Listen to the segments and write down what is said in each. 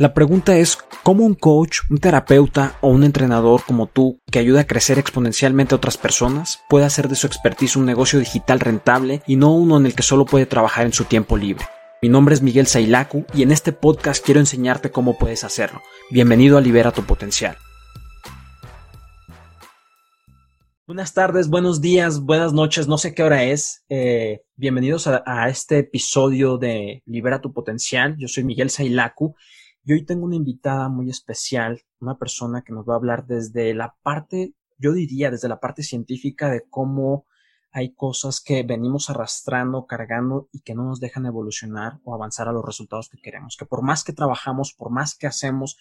La pregunta es, ¿cómo un coach, un terapeuta o un entrenador como tú, que ayuda a crecer exponencialmente a otras personas, puede hacer de su expertise un negocio digital rentable y no uno en el que solo puede trabajar en su tiempo libre? Mi nombre es Miguel Sailaku y en este podcast quiero enseñarte cómo puedes hacerlo. Bienvenido a Libera tu Potencial. Buenas tardes, buenos días, buenas noches, no sé qué hora es. Eh, bienvenidos a, este episodio de Libera tu Potencial. Yo soy Miguel Sailaku y hoy tengo una invitada muy especial, una persona que nos va a hablar desde la parte, yo diría, desde la parte científica de cómo hay cosas que venimos arrastrando, cargando y que no nos dejan evolucionar o avanzar a los resultados que queremos. Que por más que trabajamos, por más que hacemos,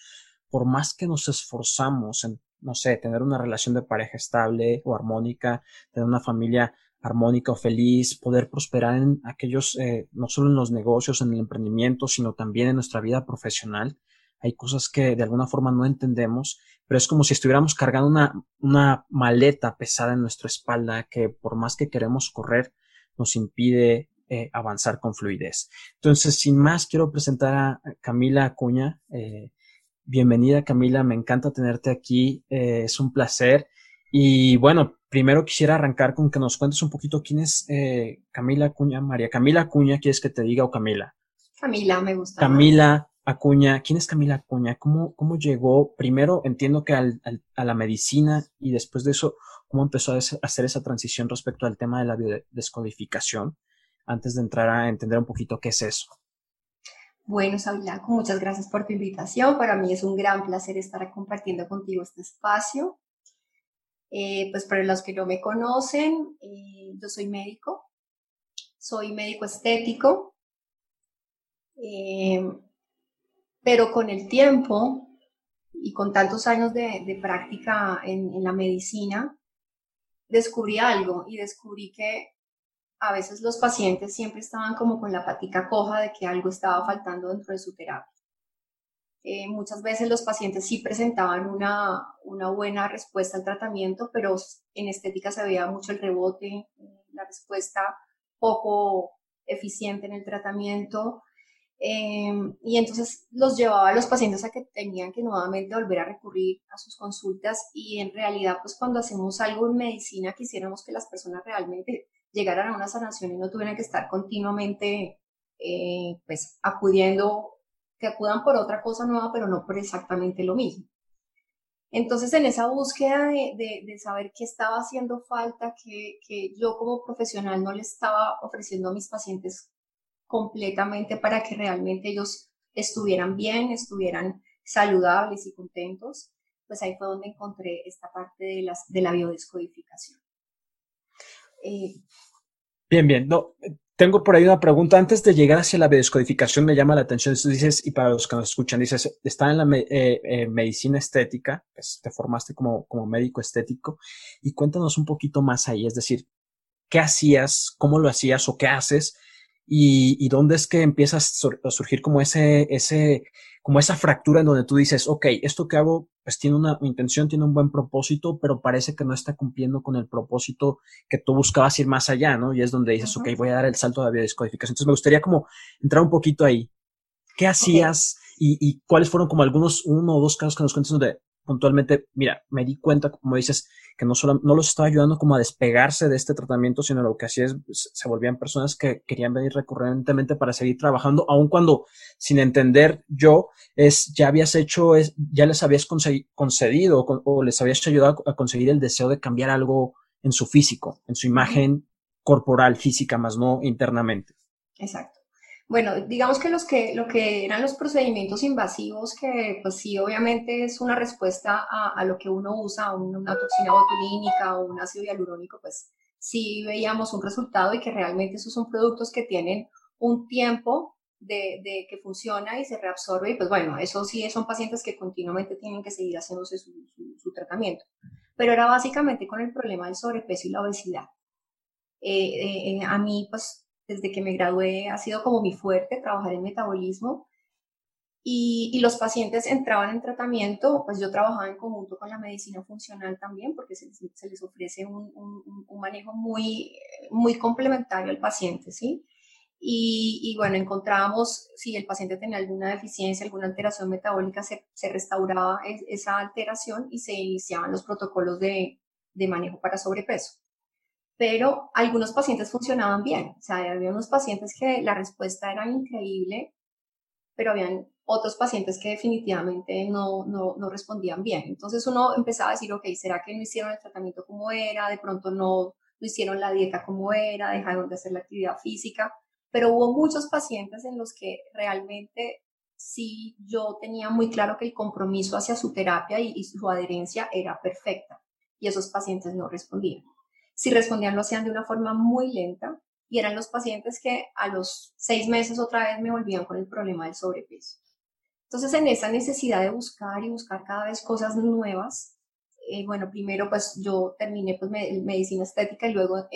por más que nos esforzamos en, no sé, tener una relación de pareja estable o armónica, tener una familia armónica o feliz, poder prosperar en aquellos, eh, no solo en los negocios, en el emprendimiento, sino también en nuestra vida profesional. Hay cosas que de alguna forma no entendemos, pero es como si estuviéramos cargando una, una maleta pesada en nuestra espalda que por más que queremos correr, nos impide eh, avanzar con fluidez. Entonces, sin más, quiero presentar a Camila Acuña. Eh, bienvenida, Camila. Me encanta tenerte aquí. Eh, es un placer. Y bueno, primero quisiera arrancar con que nos cuentes un poquito quién es eh, Camila Acuña, María Camila Acuña, ¿quieres que te diga o Camila? Camila, me gusta. Camila Acuña, ¿quién es Camila Acuña? ¿Cómo, cómo llegó? Primero entiendo que al, al, a la medicina y después de eso, ¿cómo empezó a hacer esa transición respecto al tema de la biodescodificación? Antes de entrar a entender un poquito qué es eso. Bueno, Sabilaco, muchas gracias por tu invitación. Para mí es un gran placer estar compartiendo contigo este espacio. Eh, pues para los que no me conocen, eh, yo soy médico, soy médico estético, eh, pero con el tiempo y con tantos años de, práctica en, en la medicina, descubrí algo y descubrí que a veces los pacientes siempre estaban como con la patica coja de que algo estaba faltando dentro de su terapia. Eh, muchas veces los pacientes sí presentaban una, una, buena respuesta al tratamiento, pero en estética se veía mucho el rebote, la respuesta poco eficiente en el tratamiento. Eh, y entonces los llevaba a los pacientes a que tenían que nuevamente volver a recurrir a sus consultas y en realidad pues cuando hacemos algo en medicina quisiéramos que las personas realmente llegaran a una sanación y no tuvieran que estar continuamente eh, pues acudiendo que acudan por otra cosa nueva, pero no por exactamente lo mismo. Entonces, en esa búsqueda de, saber qué estaba haciendo falta, que, yo como profesional no le estaba ofreciendo a mis pacientes completamente para que realmente ellos estuvieran bien, estuvieran saludables y contentos, pues ahí fue donde encontré esta parte de la biodescodificación. Eh, bien, bien. No, tengo por ahí una pregunta. Antes de llegar hacia la biodescodificación, me llama la atención. Tú dices, y para los que nos escuchan, dices, está en la eh, eh, medicina estética, pues te formaste como, como médico estético, y cuéntanos un poquito más ahí. Es decir, ¿qué hacías? ¿Cómo lo hacías o qué haces? Y, y dónde es que empiezas a surgir como ese, ese, como esa fractura en donde tú dices, ok, esto que hago, pues tiene una intención, tiene un buen propósito, pero parece que no está cumpliendo con el propósito que tú buscabas ir más allá, ¿no? Y es donde dices, uh -huh. ok, voy a dar el salto de la biodescodificación. Entonces me gustaría como entrar un poquito ahí. ¿Qué hacías okay. y, y, cuáles fueron como algunos, uno o dos casos que nos cuentes donde puntualmente, mira, me di cuenta, como dices, que no solo no los estaba ayudando como a despegarse de este tratamiento, sino lo que hacía es se volvían personas que querían venir recurrentemente para seguir trabajando, aun cuando sin entender yo es ya habías hecho es ya les habías concedido o, o les habías ayudado a conseguir el deseo de cambiar algo en su físico, en su imagen corporal, física, más no internamente. Exacto. Bueno, digamos que, los que lo que eran los procedimientos invasivos, que pues sí, obviamente es una respuesta a, a lo que uno usa, una toxina botulínica o un ácido hialurónico, pues sí veíamos un resultado y que realmente esos son productos que tienen un tiempo de, de, que funciona y se reabsorbe y pues bueno, eso sí son pacientes que continuamente tienen que seguir haciéndose su, tratamiento. Pero era básicamente con el problema del sobrepeso y la obesidad. Eh, eh, a mí pues desde que me gradué ha sido como mi fuerte trabajar en metabolismo y, y, los pacientes entraban en tratamiento, pues yo trabajaba en conjunto con la medicina funcional también porque se, se les ofrece un, manejo muy, muy complementario al paciente, ¿sí? Y, bueno, encontrábamos si el paciente tenía alguna deficiencia, alguna alteración metabólica, se, restauraba esa alteración y se iniciaban los protocolos de, de manejo para sobrepeso. Pero algunos pacientes funcionaban bien, o sea, había unos pacientes que la respuesta era increíble, pero habían otros pacientes que definitivamente no, no, no, respondían bien. Entonces uno empezaba a decir, ok, ¿será que no hicieron el tratamiento como era? De pronto no, no hicieron la dieta como era, dejaron de hacer la actividad física, pero hubo muchos pacientes en los que realmente sí yo tenía muy claro que el compromiso hacia su terapia y, y su adherencia era perfecta y esos pacientes no respondían. Si respondían lo hacían de una forma muy lenta y eran los pacientes que a los seis meses otra vez me volvían con el problema del sobrepeso. Entonces, en esa necesidad de buscar y buscar cada vez cosas nuevas, eh, bueno, primero pues yo terminé pues medicina estética y luego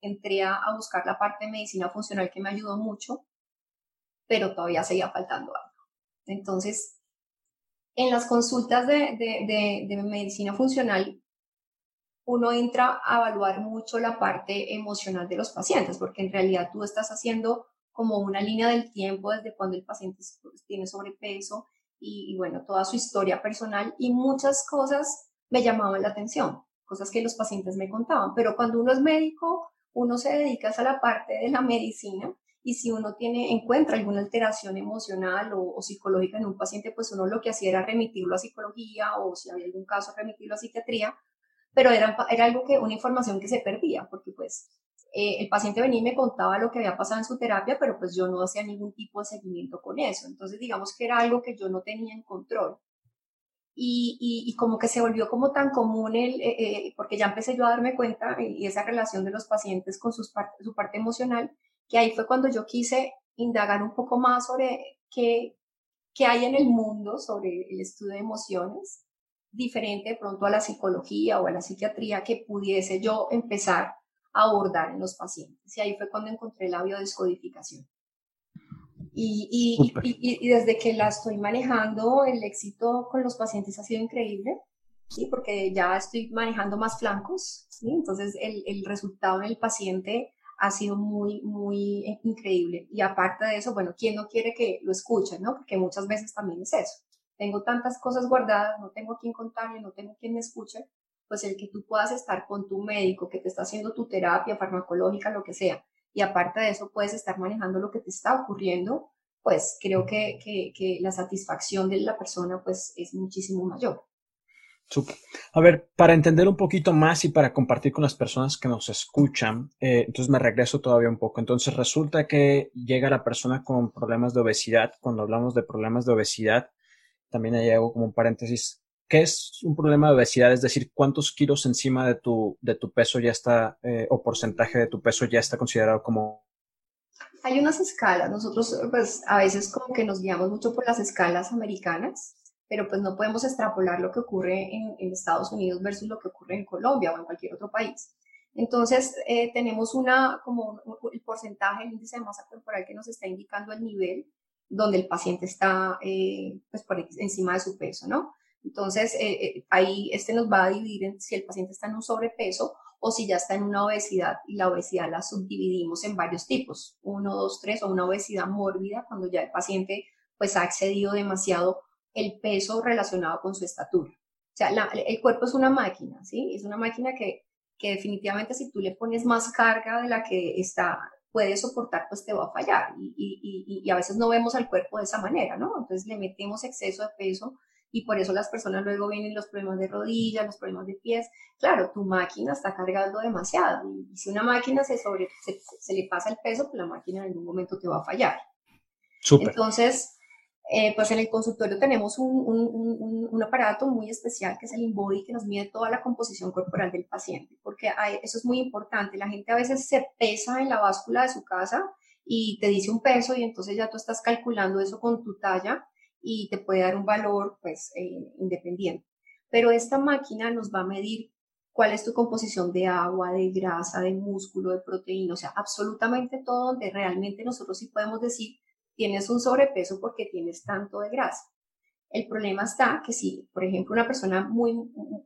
entré a, buscar la parte de medicina funcional que me ayudó mucho, pero todavía seguía faltando algo. Entonces, en las consultas de, de medicina funcional, uno entra a evaluar mucho la parte emocional de los pacientes, porque en realidad tú estás haciendo como una línea del tiempo desde cuando el paciente pues, tiene sobrepeso y, bueno, toda su historia personal y muchas cosas me llamaban la atención, cosas que los pacientes me contaban. Pero cuando uno es médico, uno se dedica a la parte de la medicina y si uno tiene, encuentra alguna alteración emocional o, psicológica en un paciente, pues uno lo que hacía era remitirlo a psicología o si había algún caso, remitirlo a psiquiatría, pero era, era algo que, una información que se perdía, porque pues eh, el paciente venía y me contaba lo que había pasado en su terapia, pero pues yo no hacía ningún tipo de seguimiento con eso. Entonces, digamos que era algo que yo no tenía en control. Y, y, como que se volvió como tan común, el, eh, eh, porque ya empecé yo a darme cuenta y esa relación de los pacientes con sus su parte emocional, que ahí fue cuando yo quise indagar un poco más sobre qué, qué hay en el mundo sobre el estudio de emociones, diferente de pronto a la psicología o a la psiquiatría, que pudiese yo empezar abordar en los pacientes. Y ahí fue cuando encontré la biodescodificación. Y, y, y, desde que la estoy manejando, el éxito con los pacientes ha sido increíble, ¿sí? porque ya estoy manejando más flancos, ¿sí? entonces el, el resultado en el paciente ha sido muy, muy increíble. Y aparte de eso, bueno, ¿quién no quiere que lo escuchen? ¿no? Porque muchas veces también es eso. Tengo tantas cosas guardadas, no tengo quien contarle, no tengo quien me escuche, pues el que tú puedas estar con tu médico que te está haciendo tu terapia farmacológica, lo que sea, y aparte de eso puedes estar manejando lo que te está ocurriendo, pues creo que, que, la satisfacción de la persona pues es muchísimo mayor. A ver, para entender un poquito más y para compartir con las personas que nos escuchan, eh, entonces me regreso todavía un poco. Entonces resulta que llega la persona con problemas de obesidad. Cuando hablamos de problemas de obesidad, también hay algo como un paréntesis ¿Qué es un problema de obesidad? Es decir, ¿cuántos kilos encima de tu, de tu peso ya está, eh, o porcentaje de tu peso ya está considerado como... Hay unas escalas. Nosotros, pues, a veces como que nos guiamos mucho por las escalas americanas, pero pues no podemos extrapolar lo que ocurre en, en Estados Unidos versus lo que ocurre en Colombia o en cualquier otro país. Entonces, eh, tenemos una, como el porcentaje, el índice de masa corporal que nos está indicando el nivel donde el paciente está, eh, pues, por encima de su peso, ¿no? Entonces, eh, eh, ahí este nos va a dividir en si el paciente está en un sobrepeso o si ya está en una obesidad y la obesidad la subdividimos en varios tipos, uno, dos, tres, o una obesidad mórbida cuando ya el paciente pues ha excedido demasiado el peso relacionado con su estatura. O sea, el cuerpo es una máquina, ¿sí? Es una máquina que, que definitivamente si tú le pones más carga de la que está puede soportar, pues te va a fallar. Y, y, y, a veces no vemos al cuerpo de esa manera, ¿no? Entonces le metemos exceso de peso y por eso las personas luego vienen los problemas de rodillas, los problemas de pies. Claro, tu máquina está cargando demasiado y si una máquina se, sobre, se, le pasa el peso, pues la máquina en algún momento te va a fallar. Entonces, eh, pues en el consultorio tenemos un, un, un, aparato muy especial que es el InBody que nos mide toda la composición corporal del paciente, porque eso es muy importante. La gente a veces se pesa en la báscula de su casa y te dice un peso y entonces ya tú estás calculando eso con tu talla y te puede dar un valor pues eh, independiente. Pero esta máquina nos va a medir cuál es tu composición de agua, de grasa, de músculo, de proteína, o sea, absolutamente todo donde realmente nosotros sí podemos decir tienes un sobrepeso porque tienes tanto de grasa. El problema está que si, por ejemplo, una persona muy,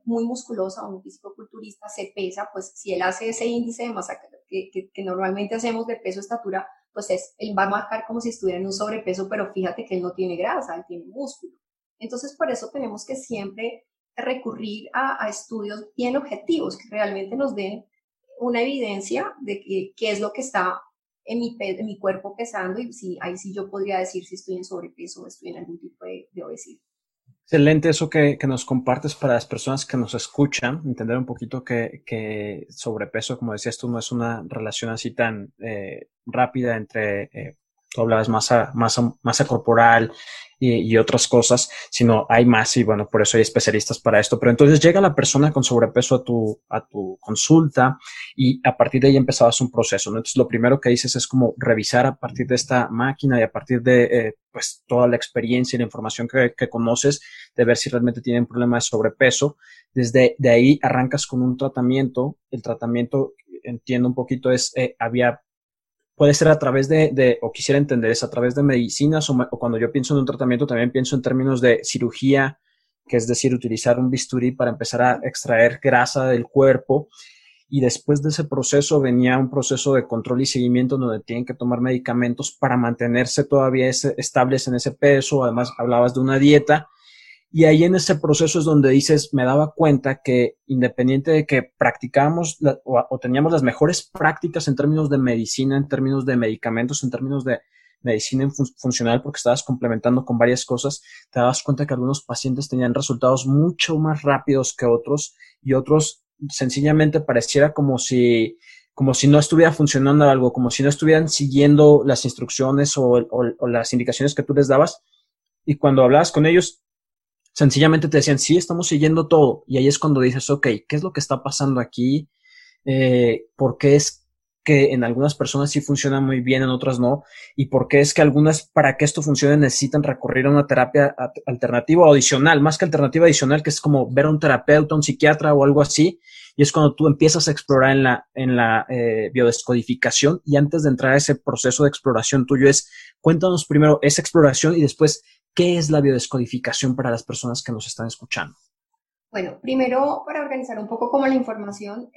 muy musculosa o un físico-culturista se pesa, pues si él hace ese índice de masa que, que, que normalmente hacemos de peso-estatura, pues es, él va a marcar como si estuviera en un sobrepeso, pero fíjate que él no tiene grasa, él tiene músculo. Entonces, por eso tenemos que siempre recurrir a, estudios bien objetivos que realmente nos den una evidencia de qué es lo que está en mi, en mi cuerpo pesando y si ahí sí yo podría decir si estoy en sobrepeso o estoy en algún tipo de, obesidad. Excelente eso que, que, nos compartes para las personas que nos escuchan, entender un poquito que, que sobrepeso, como decías tú, no es una relación así tan eh, rápida entre eh, tú hablabas masa, masa, masa corporal y, otras cosas, sino hay más y bueno, por eso hay especialistas para esto. Pero entonces llega la persona con sobrepeso a tu, a tu consulta y a partir de ahí empezabas un proceso. ¿no? Entonces lo primero que dices es como revisar a partir de esta máquina y a partir de eh, pues toda la experiencia y la información que, que conoces de ver si realmente tienen problema de sobrepeso. Desde de ahí arrancas con un tratamiento. El tratamiento, entiendo un poquito, es, eh, había puede ser a través de, o quisiera entender, es a través de medicinas o, cuando yo pienso en un tratamiento también pienso en términos de cirugía, que es decir, utilizar un bisturí para empezar a extraer grasa del cuerpo. Y después de ese proceso venía un proceso de control y seguimiento donde tienen que tomar medicamentos para mantenerse todavía estables en ese peso. Además, hablabas de una dieta y ahí en ese proceso es donde dices, me daba cuenta que independiente de que practicábamos o, teníamos las mejores prácticas en términos de medicina, en términos de medicamentos, en términos de medicina funcional, porque estabas complementando con varias cosas, te dabas cuenta que algunos pacientes tenían resultados mucho más rápidos que otros y otros sencillamente pareciera como si como si no estuviera funcionando algo, como si no estuvieran siguiendo las instrucciones o, o las indicaciones que tú les dabas. Y cuando hablabas con ellos, sencillamente te decían, sí, estamos siguiendo todo. Y ahí es cuando dices, ok, ¿qué es lo que está pasando aquí? Eh, ¿Por qué es que en algunas personas sí funciona muy bien, en otras no? ¿Y por qué es que algunas, para que esto funcione, necesitan recurrir a una terapia alternativa o adicional? Más que alternativa adicional, que es como ver a un terapeuta, un psiquiatra o algo así. Y es cuando tú empiezas a explorar en la, en la eh, biodescodificación. Y antes de entrar a ese proceso de exploración tuyo es, cuéntanos primero esa exploración y después ¿Qué es la biodescodificación para las personas que nos están escuchando? Bueno, primero para organizar un poco como la información,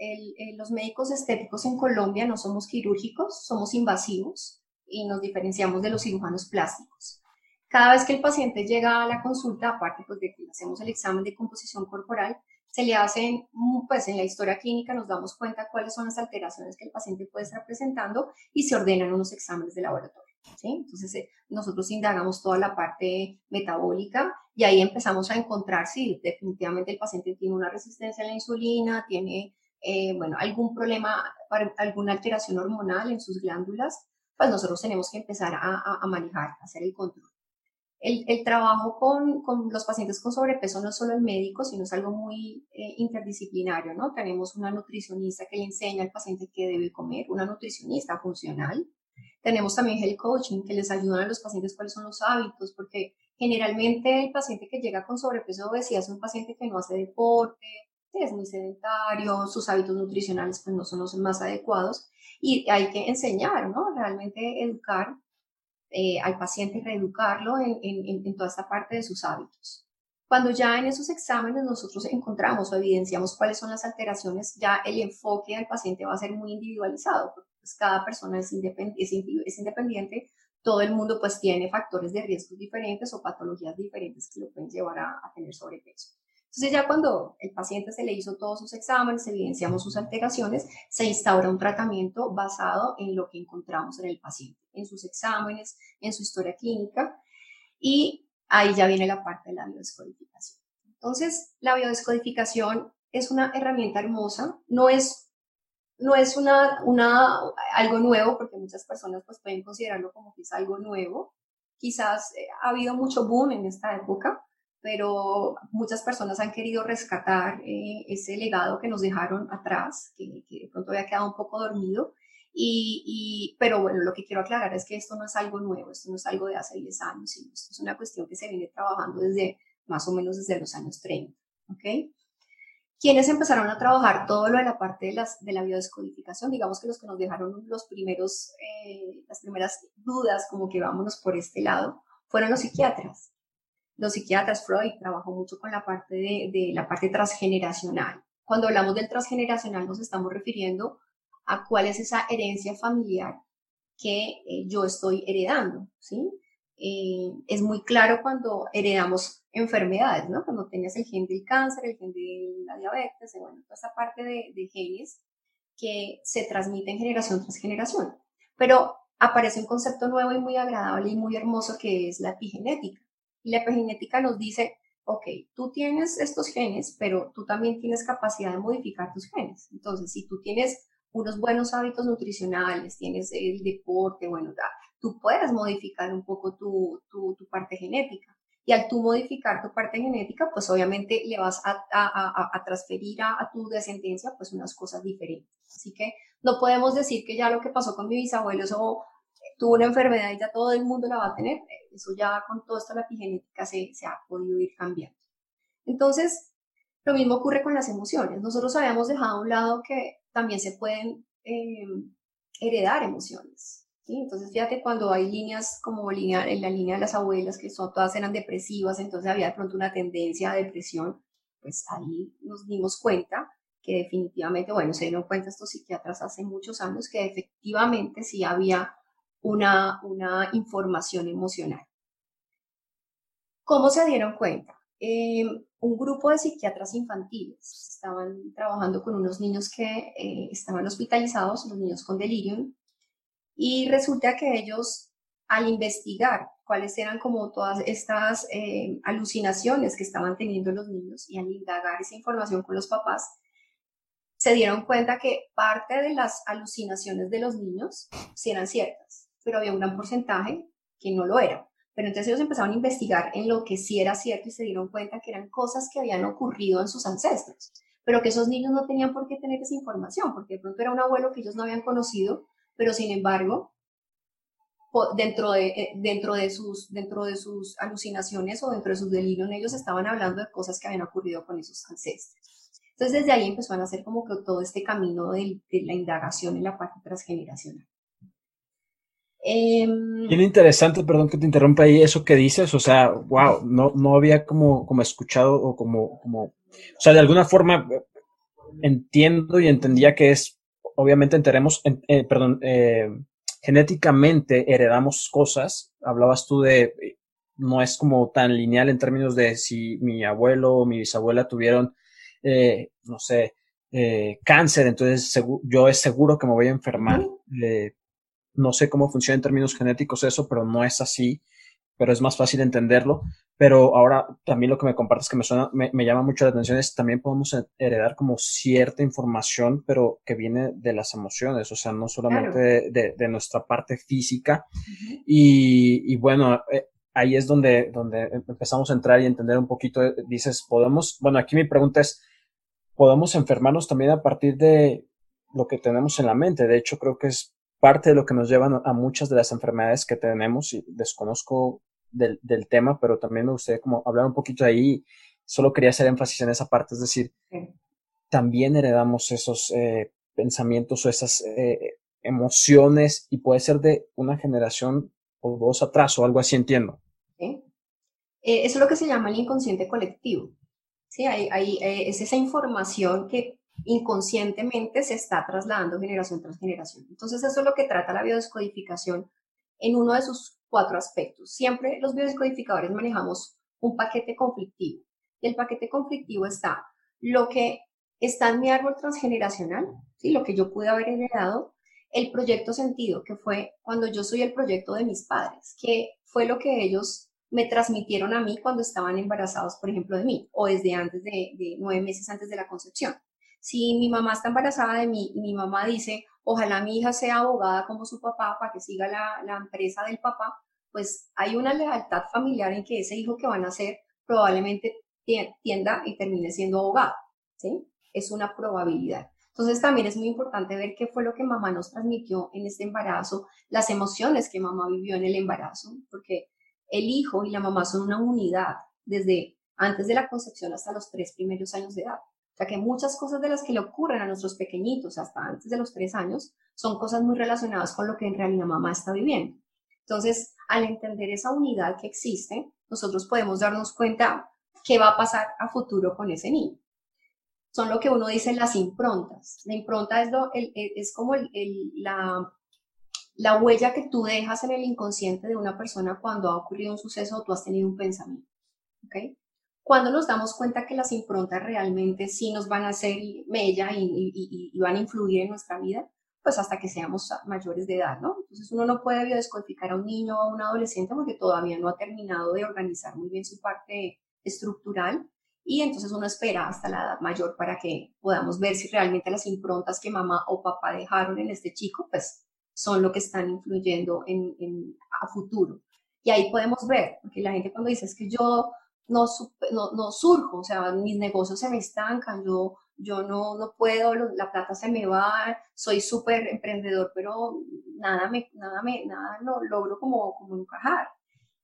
los médicos estéticos en Colombia no somos quirúrgicos, somos invasivos y nos diferenciamos de los cirujanos plásticos. Cada vez que el paciente llega a la consulta, aparte pues, de que hacemos el examen de composición corporal, se le hacen, pues en la historia clínica nos damos cuenta cuáles son las alteraciones que el paciente puede estar presentando y se ordenan unos exámenes de laboratorio. Entonces, eh, nosotros indagamos toda la parte metabólica y ahí empezamos a encontrar si definitivamente el paciente tiene una resistencia a la insulina, tiene, eh, bueno, algún problema, alguna alteración hormonal en sus glándulas, pues nosotros tenemos que empezar a, a, manejar, a hacer el control. El, el trabajo con, con, los pacientes con sobrepeso no es solo el médico, sino es algo muy eh, interdisciplinario, ¿no? Tenemos una nutricionista que le enseña al paciente qué debe comer, una nutricionista funcional, tenemos también el coaching que les ayuda a los pacientes cuáles son los hábitos, porque generalmente el paciente que llega con sobrepeso o obesidad es un paciente que no hace deporte, es muy sedentario, sus hábitos nutricionales pues no son los más adecuados y hay que enseñar, ¿no? Realmente educar eh, al paciente, reeducarlo en, en, en toda esta parte de sus hábitos. Cuando ya en esos exámenes nosotros encontramos o evidenciamos cuáles son las alteraciones, ya el enfoque al paciente va a ser muy individualizado, pues cada persona es, independiente, todo el mundo pues tiene factores de riesgo diferentes o patologías diferentes que lo pueden llevar a, tener sobrepeso. Entonces ya cuando el paciente se le hizo todos sus exámenes, evidenciamos sus alteraciones, se instaura un tratamiento basado en lo que encontramos en el paciente, en sus exámenes, en su historia clínica y ahí ya viene la parte de la biodescodificación. Entonces, la biodescodificación es una herramienta hermosa, no es no es una, una, algo nuevo, porque muchas personas pues, pueden considerarlo como que es algo nuevo. Quizás eh, ha habido mucho boom en esta época, pero muchas personas han querido rescatar eh, ese legado que nos dejaron atrás, que, que, de pronto había quedado un poco dormido. Y, y, pero bueno, lo que quiero aclarar es que esto no es algo nuevo, esto no es algo de hace 10 años, sino esto es una cuestión que se viene trabajando desde más o menos desde los años 30. ¿ok? Quienes empezaron a trabajar todo lo de la parte de, las, de la biodescodificación, digamos que los que nos dejaron los primeros, eh, las primeras dudas, como que vámonos por este lado, fueron los psiquiatras. Los psiquiatras, Freud trabajó mucho con la parte de, de la parte transgeneracional. Cuando hablamos del transgeneracional nos estamos refiriendo a cuál es esa herencia familiar que eh, yo estoy heredando, ¿sí? Eh, es muy claro cuando heredamos enfermedades, ¿no? Cuando tienes el gen del cáncer, el gen de la diabetes, bueno, toda esa parte de, de genes que se transmiten generación tras generación. Pero aparece un concepto nuevo y muy agradable y muy hermoso que es la epigenética. Y la epigenética nos dice, ok, tú tienes estos genes, pero tú también tienes capacidad de modificar tus genes. Entonces, si tú tienes unos buenos hábitos nutricionales, tienes el deporte, bueno, tú puedes modificar un poco tu, tu, parte genética. Y al tú modificar tu parte genética, pues obviamente le vas a, a, a transferir a, tu descendencia pues unas cosas diferentes. Así que no podemos decir que ya lo que pasó con mi bisabuelo, eso tuvo una enfermedad y ya todo el mundo la va a tener. Eso ya con todo esto la epigenética se, se ha podido ir cambiando. Entonces, lo mismo ocurre con las emociones. Nosotros habíamos dejado a un lado que también se pueden eh, heredar emociones. ¿Sí? Entonces, fíjate cuando hay líneas como línea, en la línea de las abuelas, que son, todas eran depresivas, entonces había de pronto una tendencia a depresión, pues ahí nos dimos cuenta que definitivamente, bueno, se dieron cuenta estos psiquiatras hace muchos años que efectivamente sí había una, una información emocional. ¿Cómo se dieron cuenta? Eh, un grupo de psiquiatras infantiles estaban trabajando con unos niños que eh, estaban hospitalizados, los niños con delirium, y resulta que ellos, al investigar cuáles eran como todas estas eh, alucinaciones que estaban teniendo los niños y al indagar esa información con los papás, se dieron cuenta que parte de las alucinaciones de los niños sí eran ciertas, pero había un gran porcentaje que no lo era. Pero entonces ellos empezaron a investigar en lo que sí era cierto y se dieron cuenta que eran cosas que habían ocurrido en sus ancestros, pero que esos niños no tenían por qué tener esa información, porque de pronto era un abuelo que ellos no habían conocido, pero sin embargo, dentro de, eh, dentro de, sus, dentro de sus alucinaciones o dentro de sus delirios, ellos estaban hablando de cosas que habían ocurrido con esos ancestros. Entonces desde ahí empezó a hacer como que todo este camino de, de la indagación en la parte transgeneracional. Em, Bien interesante, perdón que te interrumpa ahí eso que dices, o sea, wow, no, no había como, como escuchado o como, como, o sea, de alguna forma eh, entiendo y entendía que es, obviamente enteremos, eh, perdón, eh, genéticamente heredamos cosas, hablabas tú de, no es como tan lineal en términos de si mi abuelo o mi bisabuela tuvieron, no sé, cáncer, entonces yo es seguro que me voy a enfermar. No sé cómo funciona en términos genéticos eso, pero no es así, pero es más fácil entenderlo. Pero ahora también lo que me compartes que me suena, me, llama mucho la atención es también podemos heredar como cierta información, pero que viene de las emociones, o sea, no solamente de, nuestra parte física. y, bueno, eh, ahí es donde, donde empezamos a entrar y entender un poquito, eh, dices, podemos, bueno, aquí mi pregunta es, ¿podemos enfermarnos también a partir de lo que tenemos en la mente? De hecho, creo que es parte de lo que nos lleva a muchas de las enfermedades que tenemos y desconozco del, tema, pero también me gustaría como hablar un poquito ahí. Solo quería hacer énfasis en esa parte, es decir, también heredamos esos eh, pensamientos o esas eh, emociones y puede ser de una generación o dos atrás o algo así, entiendo. Eh, eso es lo que se llama el inconsciente colectivo. Sí, hay, es esa información que inconscientemente se está trasladando generación tras generación. Entonces, eso es lo que trata la biodescodificación en uno de sus cuatro aspectos. Siempre los biodescodificadores manejamos un paquete conflictivo. Y el paquete conflictivo está lo que está en mi árbol transgeneracional, ¿sí? lo que yo pude haber heredado, el proyecto sentido, que fue cuando yo soy el proyecto de mis padres, que fue lo que ellos me transmitieron a mí cuando estaban embarazados, por ejemplo, de mí, o desde antes de, de nueve meses antes de la concepción. Si mi mamá está embarazada de mí y mi mamá dice, ojalá mi hija sea abogada como su papá para que siga la, la empresa del papá, pues hay una lealtad familiar en que ese hijo que van a ser probablemente tienda y termine siendo abogado, ¿sí? Es una probabilidad. Entonces también es muy importante ver qué fue lo que mamá nos transmitió en este embarazo, las emociones que mamá vivió en el embarazo, porque el hijo y la mamá son una unidad desde antes de la concepción hasta los tres primeros años de edad. O sea que muchas cosas de las que le ocurren a nuestros pequeñitos hasta antes de los tres años son cosas muy relacionadas con lo que en realidad mamá está viviendo. Entonces, al entender esa unidad que existe, nosotros podemos darnos cuenta qué va a pasar a futuro con ese niño. Son lo que uno dice las improntas. La impronta es, lo, es como la huella que tú dejas en el inconsciente de una persona cuando ha ocurrido un suceso o tú has tenido un pensamiento. ¿okay? Cuando nos damos cuenta que las improntas realmente sí nos van a hacer mella y, y, van a influir en nuestra vida, pues hasta que seamos mayores de edad, ¿no? Entonces uno no puede biodescodificar a un niño o a un adolescente porque todavía no ha terminado de organizar muy bien su parte estructural y entonces uno espera hasta la edad mayor para que podamos ver si realmente las improntas que mamá o papá dejaron en este chico, pues son lo que están influyendo en, en a futuro. Y ahí podemos ver, porque la gente cuando dice es que yo no, no, no surjo, o sea, mis negocios se me estancan, yo, yo no, no puedo, la plata se me va, soy súper emprendedor, pero nada me, nada me, nada lo logro como, como encajar.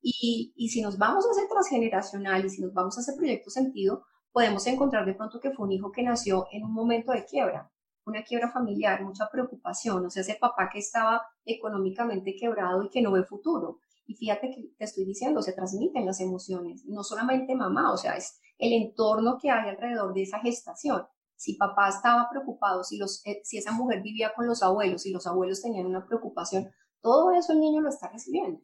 Y, y si nos vamos a hacer transgeneracional y si nos vamos a hacer proyecto sentido, podemos encontrar de pronto que fue un hijo que nació en un momento de quiebra, una quiebra familiar, mucha preocupación, o sea, ese papá que estaba económicamente quebrado y que no ve futuro. Y fíjate que te estoy diciendo, se transmiten las emociones, no solamente mamá, o sea, es el entorno que hay alrededor de esa gestación. Si papá estaba preocupado, si, los, eh, si esa mujer vivía con los abuelos, si los abuelos tenían una preocupación, todo eso el niño lo está recibiendo.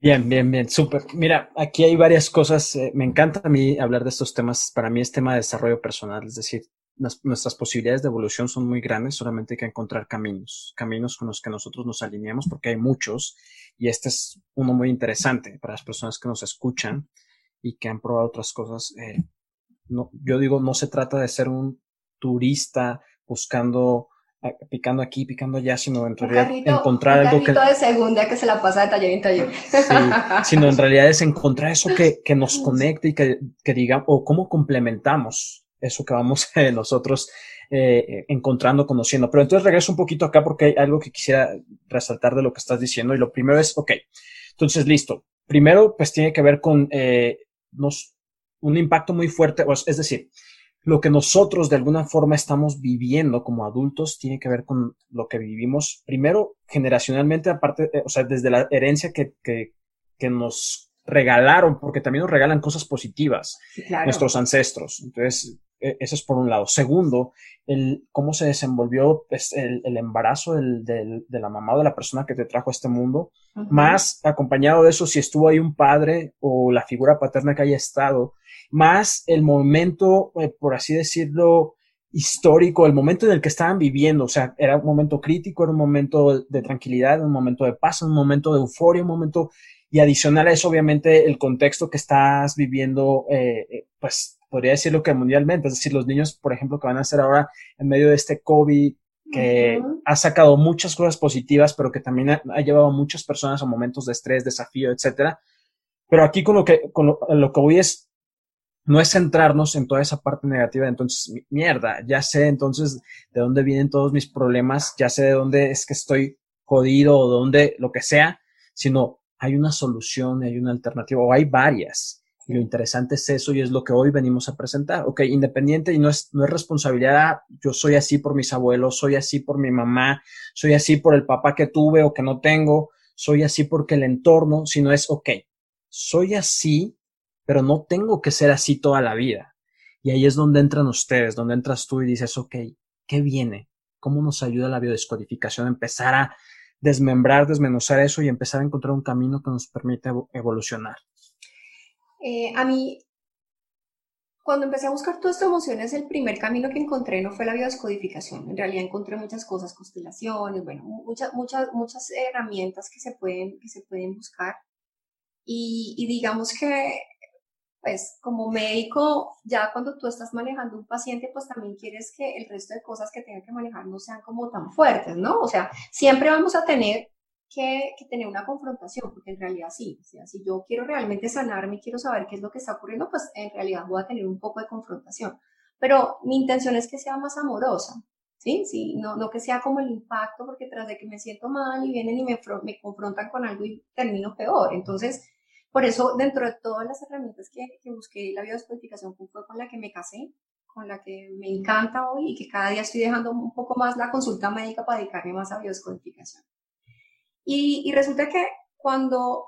Bien, bien, bien, súper. Mira, aquí hay varias cosas. Eh, me encanta a mí hablar de estos temas. Para mí es tema de desarrollo personal, es decir, nuestras posibilidades de evolución son muy grandes, solamente hay que encontrar caminos, caminos con los que nosotros nos alineamos, porque hay muchos, y este es uno muy interesante para las personas que nos escuchan y que han probado otras cosas. Eh, no, yo digo, no se trata de ser un turista buscando picando aquí, picando allá, sino en realidad encontrar algo que... de segunda que se la pasa de taller en taller. Sí, sino en realidad es encontrar eso que, que nos conecte y que, que diga, o cómo complementamos eso que vamos eh, nosotros eh, encontrando, conociendo. Pero entonces regreso un poquito acá porque hay algo que quisiera resaltar de lo que estás diciendo y lo primero es, ok, entonces listo. Primero, pues tiene que ver con eh, nos, un impacto muy fuerte, es decir, lo que nosotros de alguna forma estamos viviendo como adultos tiene que ver con lo que vivimos primero generacionalmente, aparte, eh, o sea, desde la herencia que, que, que nos regalaron, porque también nos regalan cosas positivas nuestros ancestros. Entonces, eso es por un lado. Segundo, el cómo se desenvolvió pues, el, el, embarazo del, del, de la mamá o de la persona que te trajo a este mundo, más acompañado de eso, si estuvo ahí un padre o la figura paterna que haya estado, más el momento, eh, por así decirlo, histórico, el momento en el que estaban viviendo, o sea, era un momento crítico, era un momento de tranquilidad, un momento de paz, un momento de euforia, un momento, y adicional a eso, obviamente, el contexto que estás viviendo, eh, eh pues podría decirlo que mundialmente, es decir, los niños, por ejemplo, que van a ser ahora en medio de este COVID, que ha sacado muchas cosas positivas, pero que también ha, llevado a muchas personas a momentos de estrés, desafío, etcétera. Pero aquí con lo que, con lo que voy es, no es centrarnos en toda esa parte negativa. Entonces, mierda, ya sé entonces de dónde vienen todos mis problemas, ya sé de dónde es que estoy jodido o de dónde lo que sea, sino hay una solución, hay una alternativa o hay varias. Y lo interesante es eso y es lo que hoy venimos a presentar. Ok, independiente y no es, no es responsabilidad, yo soy así por mis abuelos, soy así por mi mamá, soy así por el papá que tuve o que no tengo, soy así porque el entorno, sino es, ok, soy así pero no tengo que ser así toda la vida. Y ahí es donde entran ustedes, donde entras tú y dices, ok, ¿qué viene? ¿Cómo nos ayuda la biodescodificación a empezar a desmembrar, desmenuzar eso y empezar a encontrar un camino que nos permite evolucionar? Eh, a mí, cuando empecé a buscar todas estas emociones, el primer camino que encontré no fue la biodescodificación. En realidad encontré muchas cosas, constelaciones, bueno, muchas, muchas, muchas herramientas que se pueden, que se pueden buscar. Y, y digamos que pues como médico, ya cuando tú estás manejando un paciente, pues también quieres que el resto de cosas que tenga que manejar no sean como tan fuertes, ¿no? O sea, siempre vamos a tener que, tener una confrontación, porque en realidad sí, o sea, si yo quiero realmente sanarme quiero saber qué es lo que está ocurriendo, pues en realidad voy a tener un poco de confrontación. Pero mi intención es que sea más amorosa, ¿sí? sí no, no que sea como el impacto, porque tras de que me siento mal y vienen y me, me confrontan con algo y termino peor. Entonces, por eso, dentro de todas las herramientas que, que busqué, la biodescodificación fue con la que me casé, con la que me encanta hoy y que cada día estoy dejando un poco más la consulta médica para dedicarme más a biodescodificación. Y, y resulta que cuando